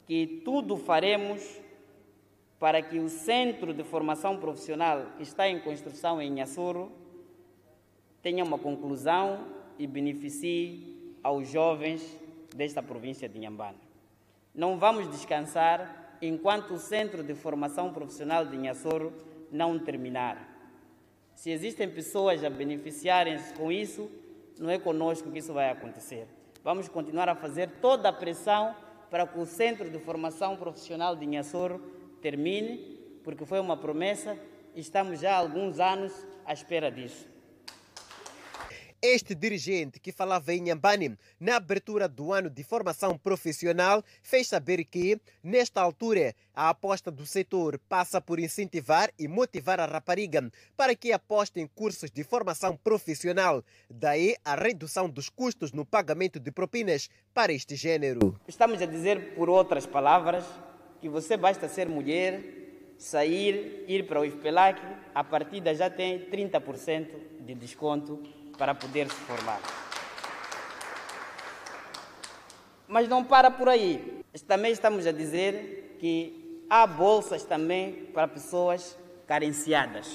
que tudo faremos para que o Centro de Formação Profissional que está em construção em Inhassoro tenha uma conclusão e beneficie aos jovens desta província de Inhambane. Não vamos descansar enquanto o Centro de Formação Profissional de Inhassoro não terminar. Se existem pessoas a beneficiarem-se com isso, não é conosco que isso vai acontecer. Vamos continuar a fazer toda a pressão para que o Centro de Formação Profissional de Inhassoro termine, porque foi uma promessa e estamos já há alguns anos à espera disso. Este dirigente que falava em Nhambane na abertura do ano de formação profissional fez saber que, nesta altura, a aposta do setor passa por incentivar e motivar a rapariga para que aposte em cursos de formação profissional. Daí a redução dos custos no pagamento de propinas para este gênero. Estamos a dizer, por outras palavras, que você basta ser mulher, sair, ir para o IFPELAC, a partida já tem 30% de desconto para poder se formar. Mas não para por aí. Também estamos a dizer que há bolsas também para pessoas carenciadas.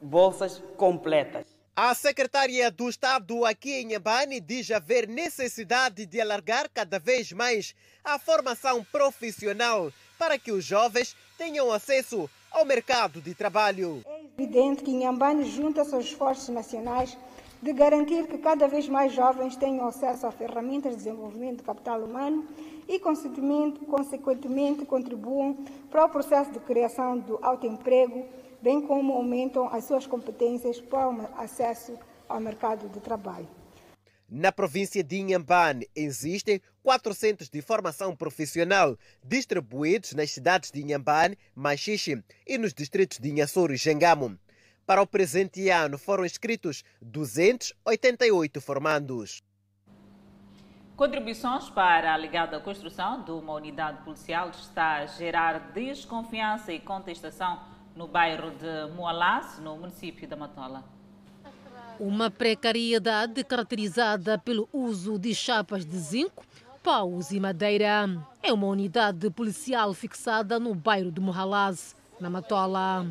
Bolsas completas. A secretária do Estado aqui em Nhambane diz haver necessidade de alargar cada vez mais a formação profissional para que os jovens tenham acesso ao mercado de trabalho. É evidente que Nhambane junta seus esforços nacionais de garantir que cada vez mais jovens tenham acesso a ferramentas de desenvolvimento de capital humano e, consequentemente, contribuam para o processo de criação do autoemprego, bem como aumentam as suas competências para o acesso ao mercado de trabalho. Na província de Inhambane existem 400 de formação profissional distribuídos nas cidades de Inhambane, Machixe e nos distritos de Inhassoro e Xangamo. Para o presente ano foram inscritos 288 formandos. Contribuições para a ligada construção de uma unidade policial está a gerar desconfiança e contestação no bairro de Moalas, no município da Matola. Uma precariedade caracterizada pelo uso de chapas de zinco, paus e madeira. É uma unidade policial fixada no bairro de Mohalaz, na Matola.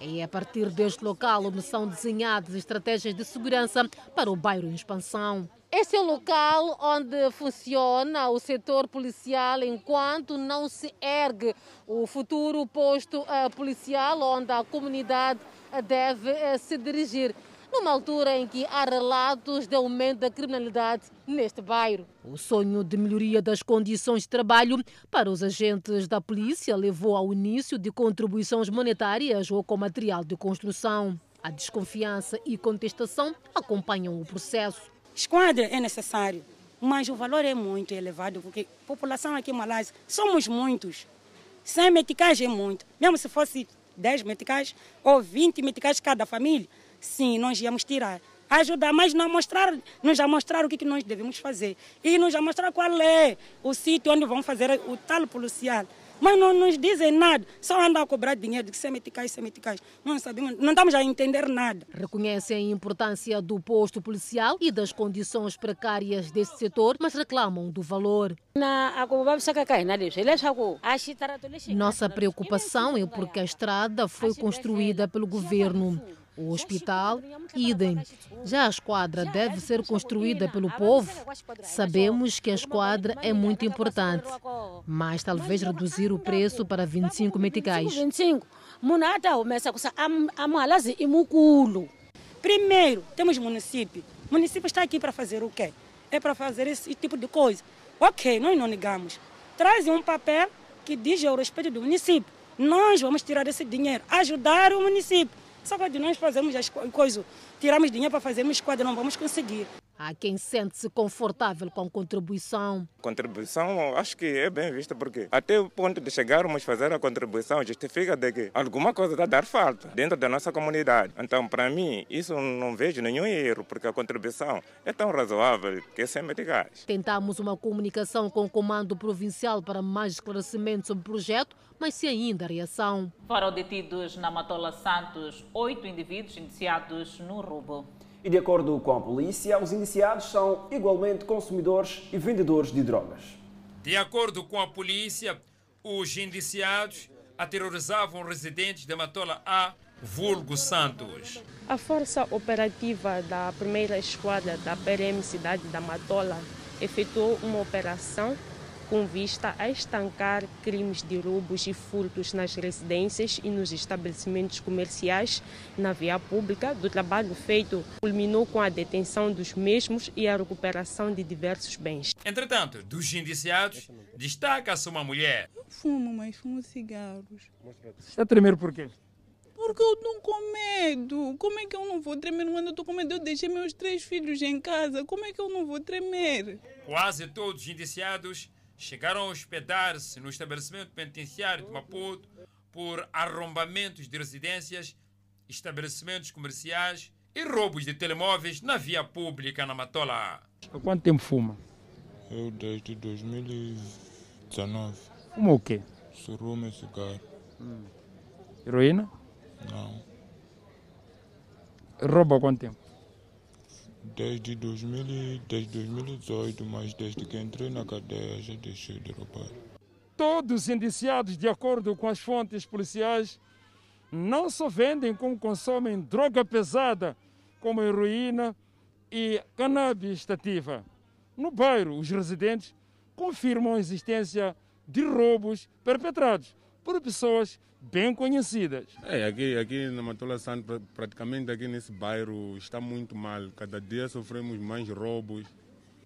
É a partir deste local onde são desenhadas estratégias de segurança para o bairro em expansão. Este é o local onde funciona o setor policial enquanto não se ergue o futuro posto policial onde a comunidade deve se dirigir numa altura em que há relatos de aumento da criminalidade neste bairro. O sonho de melhoria das condições de trabalho para os agentes da polícia levou ao início de contribuições monetárias ou com material de construção. A desconfiança e contestação acompanham o processo. Esquadra é necessário, mas o valor é muito elevado, porque a população aqui em Malásia somos muitos. 100 meticais é muito. Mesmo se fosse 10 meticais ou 20 meticais cada família, sim, nós íamos tirar. Ajudar, mas não mostrar, nos já mostrar o que, que nós devemos fazer. E nos já mostrar qual é o sítio onde vão fazer o tal policial. Mas não nos dizem nada, só andam a cobrar dinheiro de semeticais, semeticais. Não sabemos, não estamos a entender nada. Reconhecem a importância do posto policial e das condições precárias deste setor, mas reclamam do valor. Nossa preocupação é porque a estrada foi construída pelo governo. O hospital, idem. Já a esquadra deve ser construída pelo povo. Sabemos que a esquadra é muito importante, mas talvez reduzir o preço para 25 meticais. Primeiro, temos município. O município está aqui para fazer o quê? É para fazer esse tipo de coisa. Ok, nós não negamos. Trazem um papel que diz ao respeito do município. Nós vamos tirar esse dinheiro, ajudar o município. Só que nós fazemos as coisas, tiramos dinheiro para fazermos esquadra, não vamos conseguir. Há quem sente-se confortável com a contribuição. Contribuição acho que é bem vista, porque até o ponto de chegarmos a fazer a contribuição justifica de que alguma coisa está a dar falta dentro da nossa comunidade. Então, para mim, isso não vejo nenhum erro, porque a contribuição é tão razoável que é sem meticais. Tentamos uma comunicação com o Comando Provincial para mais esclarecimentos sobre o projeto, mas sem ainda reação. Foram detidos na Matola Santos oito indivíduos iniciados no roubo. E de acordo com a polícia, os indiciados são igualmente consumidores e vendedores de drogas. De acordo com a polícia, os indiciados aterrorizavam residentes de Matola A, vulgo Santos. A força operativa da primeira esquadra da PRM Cidade da Matola efetuou uma operação com vista a estancar crimes de roubos e furtos nas residências e nos estabelecimentos comerciais na via pública. Do trabalho feito, culminou com a detenção dos mesmos e a recuperação de diversos bens. Entretanto, dos indiciados, destaca-se uma mulher. Eu fumo, mas fumo cigarros. Está a tremer por quê? Porque eu estou com medo. Como é que eu não vou tremer quando eu estou com medo? Eu deixei meus três filhos em casa. Como é que eu não vou tremer? Quase todos os indiciados chegaram a hospedar-se no estabelecimento penitenciário de Maputo por arrombamentos de residências, estabelecimentos comerciais e roubos de telemóveis na via pública na Matola. Há quanto tempo fuma? Eu desde 2019. Fuma o quê? Surume e cigarro. Hum. Heroína? Não. Rouba há quanto tempo? Desde, 2000, desde 2018, mas desde que entrei na cadeia já deixei de roubar. Todos os indiciados, de acordo com as fontes policiais, não só vendem como consomem droga pesada, como heroína e cannabis estativa. No bairro, os residentes confirmam a existência de roubos perpetrados por pessoas bem conhecidas. É, aqui, aqui na Matola Santo, praticamente aqui nesse bairro está muito mal. Cada dia sofremos mais roubos.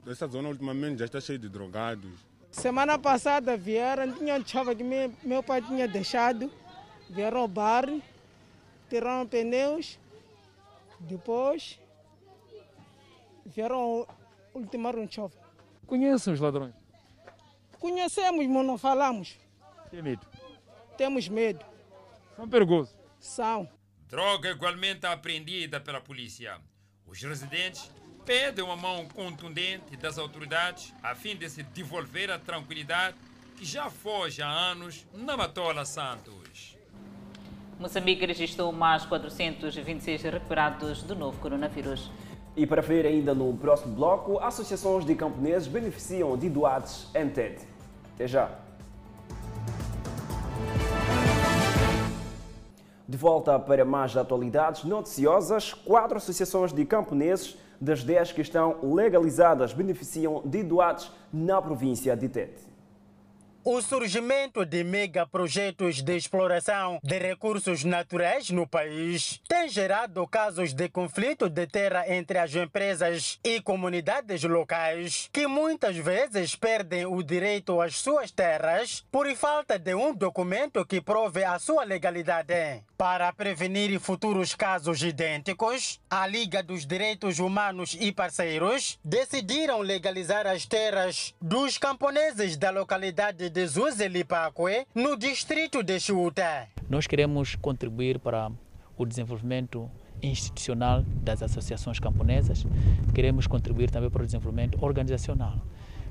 Essa zona ultimamente já está cheia de drogados. Semana passada vieram, tinha chave que meu, meu pai tinha deixado, vieram roubar, tiraram pneus, depois vieram ultimar um chove. Conhecem os ladrões? Conhecemos, mas não falamos. Tem medo? Temos medo. São perigosos? São. Droga igualmente apreendida pela polícia. Os residentes pedem uma mão contundente das autoridades a fim de se devolver a tranquilidade que já foge há anos na Matola Santos. Moçambique registrou mais 426 recuperados do novo coronavírus. E para ver ainda no próximo bloco, associações de camponeses beneficiam de doados em TED. Até já! De volta para mais atualidades noticiosas, quatro associações de camponeses das 10 que estão legalizadas beneficiam de doados na província de Tete. O surgimento de megaprojetos de exploração de recursos naturais no país tem gerado casos de conflito de terra entre as empresas e comunidades locais, que muitas vezes perdem o direito às suas terras por falta de um documento que prove a sua legalidade. Para prevenir futuros casos idênticos, a Liga dos Direitos Humanos e parceiros decidiram legalizar as terras dos camponeses da localidade de Zuzelipaque, no distrito de Chuta. Nós queremos contribuir para o desenvolvimento institucional das associações camponesas, queremos contribuir também para o desenvolvimento organizacional.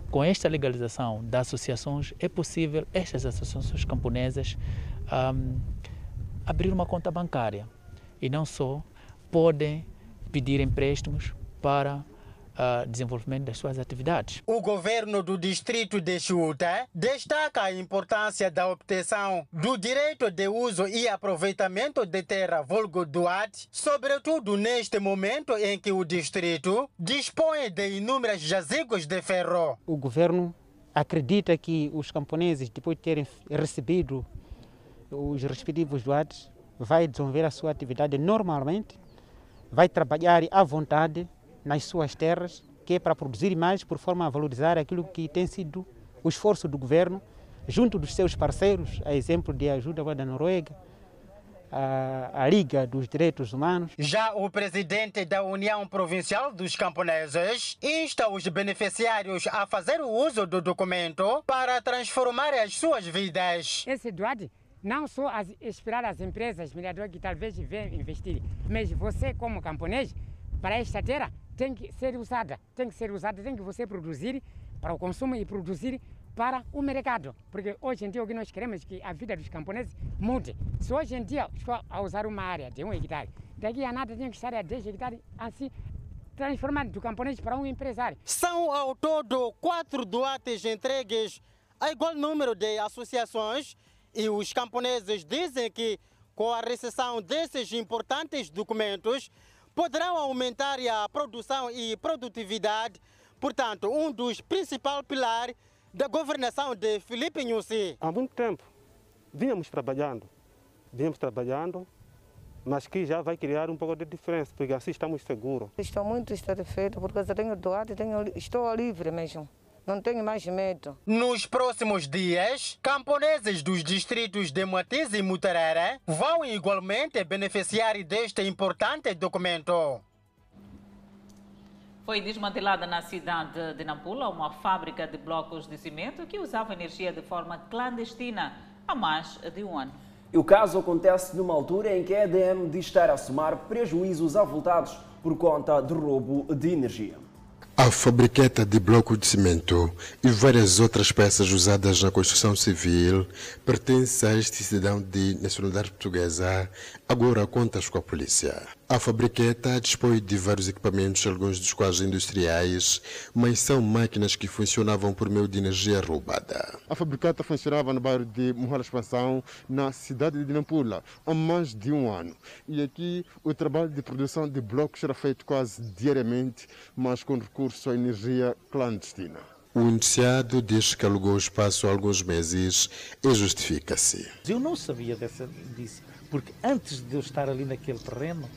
Com esta legalização das associações, é possível estas associações camponesas um, abrir uma conta bancária e não só podem pedir empréstimos para uh, desenvolvimento das suas atividades. O governo do distrito de Chuta destaca a importância da obtenção do direito de uso e aproveitamento de terra vulgo doate, sobretudo neste momento em que o distrito dispõe de inúmeros jazigos de ferro. O governo acredita que os camponeses, depois de terem recebido os respectivos doados, vai desenvolver a sua atividade normalmente, vai trabalhar à vontade nas suas terras, que é para produzir mais, por forma a valorizar aquilo que tem sido o esforço do governo, junto dos seus parceiros, a exemplo de ajuda da Noruega, a, a, Liga dos Direitos Humanos. Já o presidente da União Provincial dos Camponeses insta os beneficiários a fazer o uso do documento para transformar as suas vidas. Esse doado não só as, esperar as empresas mineradoras que talvez venham investir, mas você como camponês, para esta terra, tem que ser usada, tem que ser usada, tem que você produzir para o consumo e produzir para o mercado. Porque hoje em dia o que nós queremos é que a vida dos camponeses mude. Se hoje em dia estou a usar uma área de um hectare, daqui a nada tem que estar a 10 hectares, assim transformando do camponês para um empresário. São ao todo quatro doates entregues a igual número de associações e os camponeses dizem que com a recessão desses importantes documentos poderão aumentar a produção e produtividade, portanto, um dos principais pilares da governação de Felipe Nhusi. Há muito tempo vínhamos trabalhando, vínhamos trabalhando, mas que já vai criar um pouco de diferença, porque assim estamos seguros. Estou muito satisfeito porque eu tenho doado, tenho, estou livre mesmo. Não tenho mais medo. Nos próximos dias, camponeses dos distritos de Matiz e Mutarara vão igualmente beneficiar deste importante documento. Foi desmantelada na cidade de Nampula uma fábrica de blocos de cimento que usava energia de forma clandestina há mais de um ano. E o caso acontece numa altura em que a EDM diz estar a somar prejuízos avultados por conta de roubo de energia. A fabriqueta de bloco de cimento e várias outras peças usadas na construção civil pertence a este cidadão de nacionalidade portuguesa, agora contas com a polícia. A fabriqueta dispõe de vários equipamentos, alguns dos quais industriais, mas são máquinas que funcionavam por meio de energia roubada. A fabricata funcionava no bairro de Morral Expansão, na cidade de Nampula, há mais de um ano. E aqui o trabalho de produção de blocos era feito quase diariamente, mas com recurso à energia clandestina. O indiciado diz que alugou o espaço há alguns meses e justifica-se. Eu não sabia dessa, disso, porque antes de eu estar ali naquele terreno,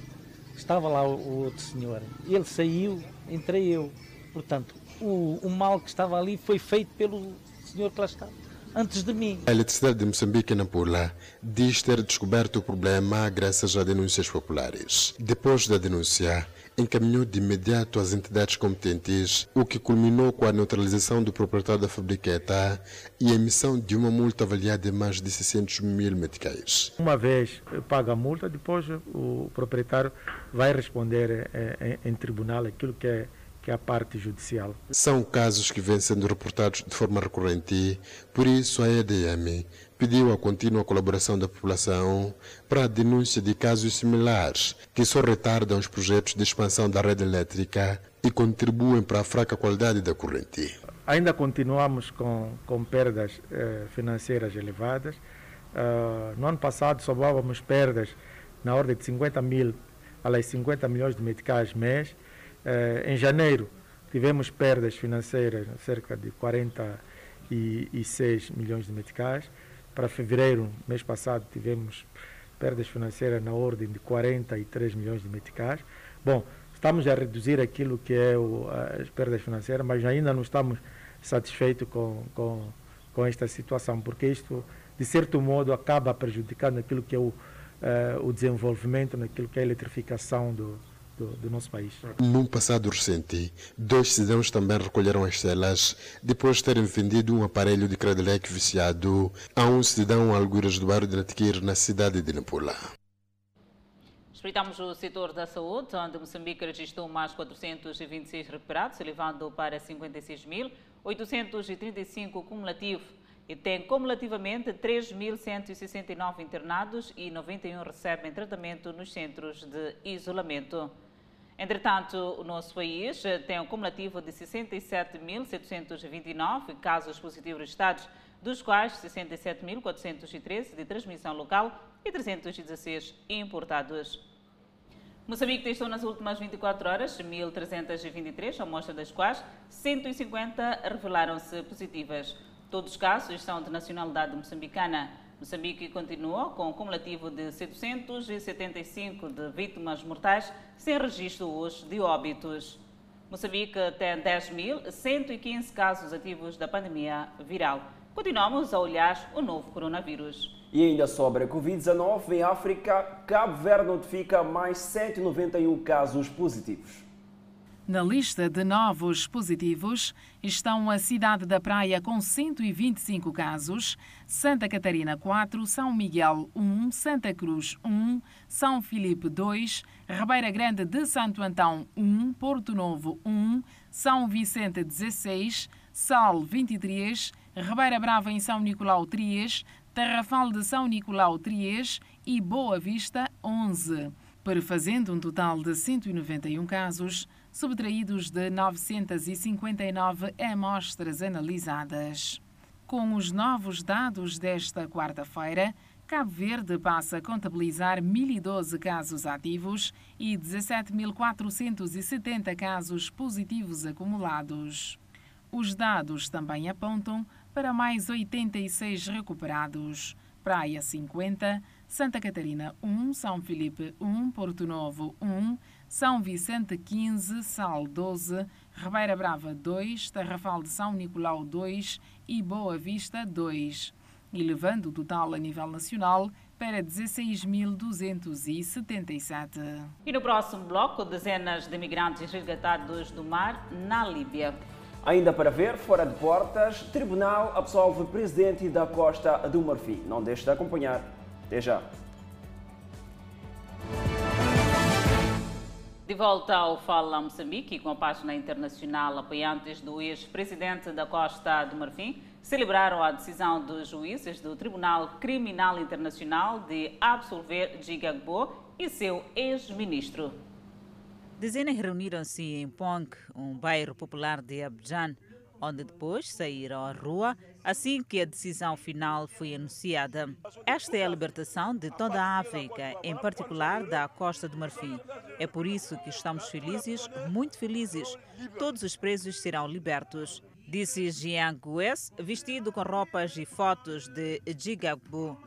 estava lá o, outro senhor. Ele saiu, entrei eu. Portanto, o, o mal que estava ali foi feito pelo senhor que lá estava antes de mim. A Eletricidade de Moçambique, Nampula, diz ter descoberto o problema graças a denúncias populares. Depois da denúncia, encaminhou de imediato às entidades competentes, o que culminou com a neutralização do proprietário da fabriqueta e a emissão de uma multa avaliada em mais de 600 mil meticais. Uma vez paga a multa, depois o proprietário vai responder em, em, em tribunal aquilo que é que é a parte judicial. São casos que vêm sendo reportados de forma recorrente, por isso a EDM pediu a contínua colaboração da população para a denúncia de casos similares que só retardam os projetos de expansão da rede elétrica e contribuem para a fraca qualidade da corrente. Ainda continuamos com, com perdas eh, financeiras elevadas. Uh, no ano passado somávamos perdas na ordem de 50 mil a 50 milhões de meticais mês. Eh, em janeiro tivemos perdas financeiras cerca de 46 milhões de meticais. Para fevereiro, mês passado, tivemos perdas financeiras na ordem de 43 milhões de meticais. Bom, estamos a reduzir aquilo que é o, as perdas financeiras, mas ainda não estamos satisfeitos com, com, com esta situação, porque isto, de certo modo, acaba prejudicando aquilo que é o, uh, o desenvolvimento, naquilo que é a eletrificação do, do, do, nosso país. Num passado recente, dois cidadãos também recolheram as celas depois de terem vendido um aparelho de Cradlec viciado a um cidadão a alguras do bairro de Natiquir, na cidade de Nampula. Espreitamos o setor da saúde, onde Moçambique registrou mais 426 recuperados, elevando para 56.835 cumulativo e tem cumulativamente 3.169 internados e 91 recebem tratamento nos centros de isolamento. Entretanto, o nosso país tem um cumulativo de 67.729 casos positivos registrados, dos quais 67.413 de transmissão local e 316 importados. Moçambique testou nas últimas 24 horas 1.323 amostras, das quais 150 revelaram-se positivas. Todos os casos são de nacionalidade moçambicana. Moçambique continua com um cumulativo de 775 de vítimas mortais, sem registro hoje de óbitos. Moçambique tem 10.115 casos ativos da pandemia viral. Continuamos a olhar o novo coronavírus. E ainda sobre a Covid-19, em África, Cabo Verde notifica mais 191 casos positivos. Na lista de novos positivos estão a cidade da Praia com 125 casos, Santa Catarina 4, São Miguel 1, Santa Cruz 1, São Filipe 2, Ribeira Grande de Santo Antão 1, Porto Novo 1, São Vicente 16, Sal 23, Ribeira Brava em São Nicolau 3, Tarrafal de São Nicolau 3 e Boa Vista 11, perfazendo um total de 191 casos subtraídos de 959 amostras analisadas. Com os novos dados desta quarta-feira, Cabo Verde passa a contabilizar 1.012 casos ativos e 17.470 casos positivos acumulados. Os dados também apontam para mais 86 recuperados. Praia 50, Santa Catarina 1, São Felipe 1, Porto Novo 1, são Vicente 15, Sal 12, Ribeira Brava 2, Tarrafal de São Nicolau 2 e Boa Vista 2, elevando o total a nível nacional para 16.277. E no próximo bloco, dezenas de migrantes resgatados do mar na Líbia. Ainda para ver, fora de portas, tribunal absolve presidente da Costa do Marfim. Não deixe de acompanhar. Até já. De volta ao Fala Moçambique, com a página internacional, apoiantes do ex-presidente da Costa do Marfim celebraram a decisão dos juízes do Tribunal Criminal Internacional de absolver Gigagbo e seu ex-ministro. Dezenas reuniram-se em Ponk, um bairro popular de Abidjan, onde depois saíram à rua assim que a decisão final foi anunciada. Esta é a libertação de toda a África, em particular da Costa do Marfim. É por isso que estamos felizes, muito felizes. Todos os presos serão libertos. Disse Jiang Gues, vestido com roupas e fotos de Jigabo.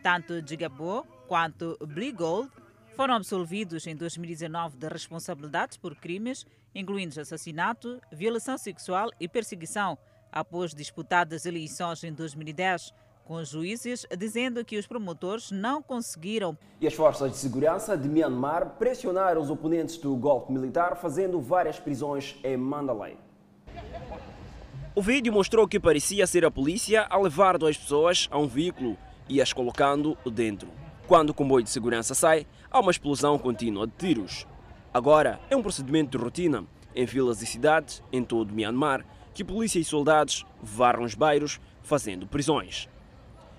Tanto Jigabo quanto Bligold foram absolvidos em 2019 de responsabilidades por crimes, incluindo assassinato, violação sexual e perseguição, após disputadas eleições em 2010, com os juízes dizendo que os promotores não conseguiram. E as forças de segurança de Myanmar pressionaram os oponentes do golpe militar, fazendo várias prisões em Mandalay. O vídeo mostrou que parecia ser a polícia a levar duas pessoas a um veículo e as colocando dentro. Quando o comboio de segurança sai, há uma explosão contínua de tiros. Agora é um procedimento de rotina em vilas e cidades em todo o Myanmar que polícia e soldados varram os bairros fazendo prisões.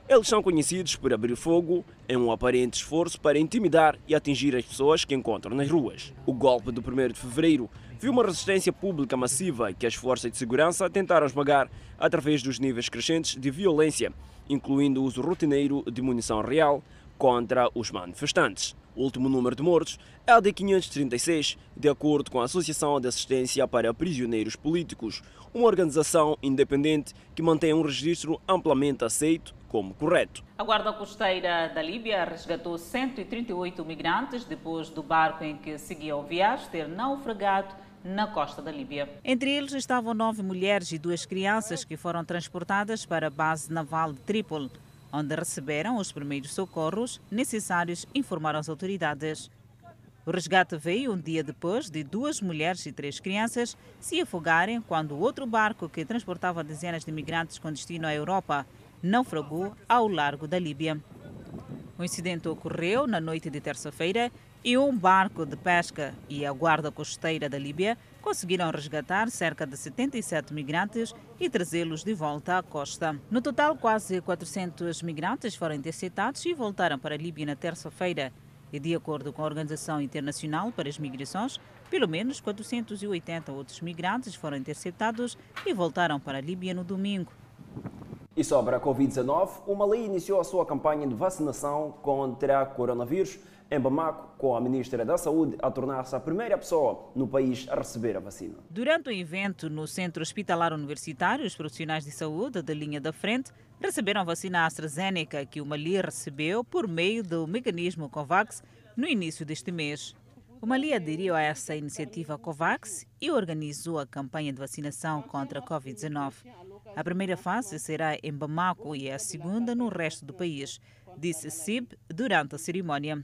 Eles são conhecidos por abrir fogo em um aparente esforço para intimidar e atingir as pessoas que encontram nas ruas. O golpe do 1 de fevereiro viu uma resistência pública massiva que as forças de segurança tentaram esmagar através dos níveis crescentes de violência, incluindo o uso rotineiro de munição real, contra os manifestantes. O último número de mortos é de 536, de acordo com a Associação de Assistência para Prisioneiros Políticos, uma organização independente que mantém um registro amplamente aceito como correto. A Guarda Costeira da Líbia resgatou 138 migrantes depois do barco em que seguia o viagem ter naufragado na costa da Líbia. Entre eles estavam nove mulheres e duas crianças que foram transportadas para a base naval de Trípoli onde receberam os primeiros socorros necessários, informaram as autoridades. O resgate veio um dia depois de duas mulheres e três crianças se afogarem quando outro barco que transportava dezenas de imigrantes com destino à Europa naufragou ao largo da Líbia. O incidente ocorreu na noite de terça-feira e um barco de pesca e a guarda costeira da Líbia conseguiram resgatar cerca de 77 migrantes e trazê-los de volta à costa. No total, quase 400 migrantes foram interceptados e voltaram para a Líbia na terça-feira. E de acordo com a Organização Internacional para as Migrações, pelo menos 480 outros migrantes foram interceptados e voltaram para a Líbia no domingo. E sobre a Covid-19, o Mali iniciou a sua campanha de vacinação contra coronavírus em Bamako, com a Ministra da Saúde a tornar-se a primeira pessoa no país a receber a vacina. Durante o evento no Centro Hospitalar Universitário, os profissionais de saúde da linha da frente receberam a vacina AstraZeneca que o Mali recebeu por meio do mecanismo COVAX no início deste mês. O Mali aderiu a essa iniciativa COVAX e organizou a campanha de vacinação contra a Covid-19. A primeira fase será em Bamako e a segunda no resto do país, disse Sib durante a cerimónia.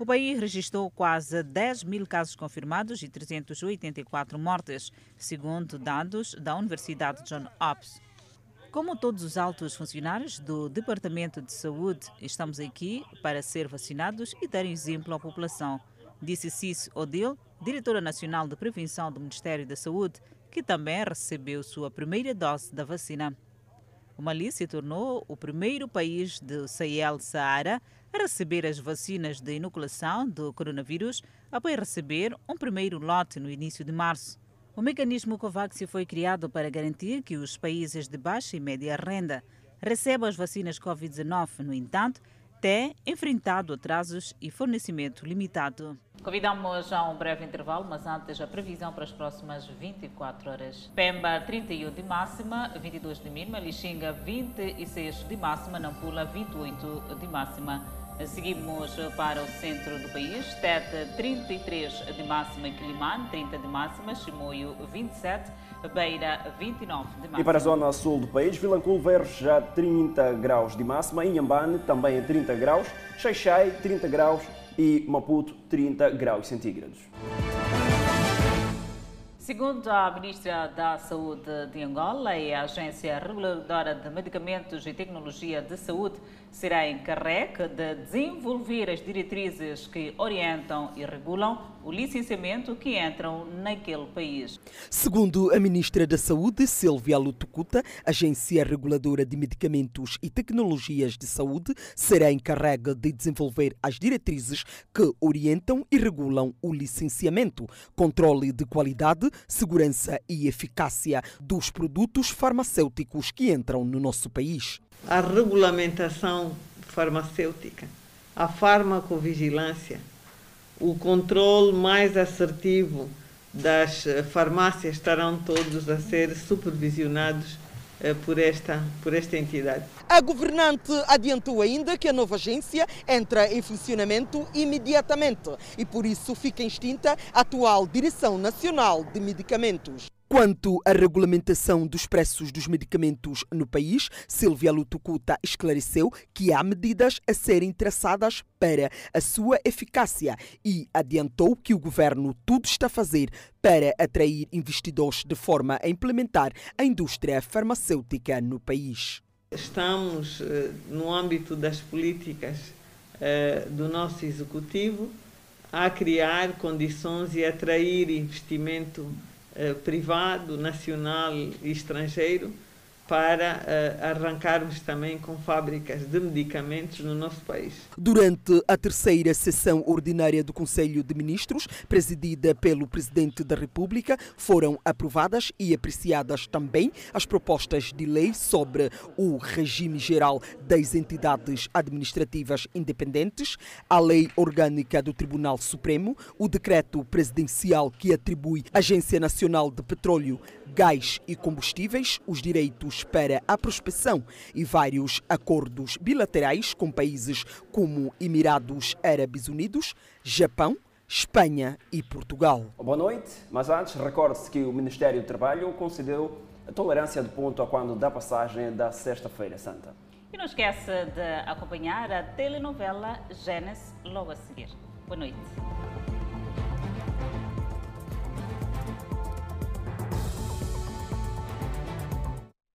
O país registrou quase 10 mil casos confirmados e 384 mortes, segundo dados da Universidade John Hopkins. Como todos os altos funcionários do Departamento de Saúde, estamos aqui para ser vacinados e dar exemplo à população, disse Cis Odil, diretora nacional de prevenção do Ministério da Saúde, que também recebeu sua primeira dose da vacina. O Mali se tornou o primeiro país do Sahel-Saara a receber as vacinas de inoculação do coronavírus após receber um primeiro lote no início de março. O mecanismo COVAX foi criado para garantir que os países de baixa e média renda recebam as vacinas Covid-19. No entanto, têm enfrentado atrasos e fornecimento limitado. Convidamos a um breve intervalo, mas antes a previsão para as próximas 24 horas. Pemba, 31 de máxima, 22 de mínima. Lixinga, 26 de máxima. Nampula, 28 de máxima. Seguimos para o centro do país. Tete 33 de máxima Quilimane, 30 de máxima, Chimoio 27, Beira 29 de máxima. E para a zona sul do país, Vilanculo vai já 30 graus de máxima, Inhambane também em 30 graus, Xaixai 30 graus e Maputo 30 graus centígrados. Segundo a Ministra da Saúde de Angola e a Agência Reguladora de Medicamentos e Tecnologia de Saúde, será encarregue de desenvolver as diretrizes que orientam e regulam o licenciamento que entram naquele país. Segundo a Ministra da Saúde, Silvia Lutucuta, Agência Reguladora de Medicamentos e Tecnologias de Saúde será encarregue de desenvolver as diretrizes que orientam e regulam o licenciamento, controle de qualidade, segurança e eficácia dos produtos farmacêuticos que entram no nosso país. A regulamentação farmacêutica, a farmacovigilância, o controle mais assertivo das farmácias estarão todos a ser supervisionados por esta, por esta entidade. A governante adiantou ainda que a nova agência entra em funcionamento imediatamente e por isso fica extinta a atual Direção Nacional de Medicamentos. Quanto à regulamentação dos preços dos medicamentos no país, Silvia Lutucuta esclareceu que há medidas a serem traçadas para a sua eficácia e adiantou que o governo tudo está a fazer para atrair investidores de forma a implementar a indústria farmacêutica no país. Estamos eh, no âmbito das políticas eh, do nosso executivo a criar condições e atrair investimento eh, privado, nacional e estrangeiro para uh, arrancarmos também com fábricas de medicamentos no nosso país. Durante a terceira sessão ordinária do Conselho de Ministros, presidida pelo Presidente da República, foram aprovadas e apreciadas também as propostas de lei sobre o regime geral das entidades administrativas independentes, a lei orgânica do Tribunal Supremo, o decreto presidencial que atribui à Agência Nacional de Petróleo gás e combustíveis, os direitos para a prospecção e vários acordos bilaterais com países como Emirados Árabes Unidos, Japão, Espanha e Portugal. Boa noite, mas antes recorde-se que o Ministério do Trabalho concedeu a tolerância de ponto a quando da passagem da Sexta-feira Santa. E não esqueça de acompanhar a telenovela Gênesis logo a seguir. Boa noite.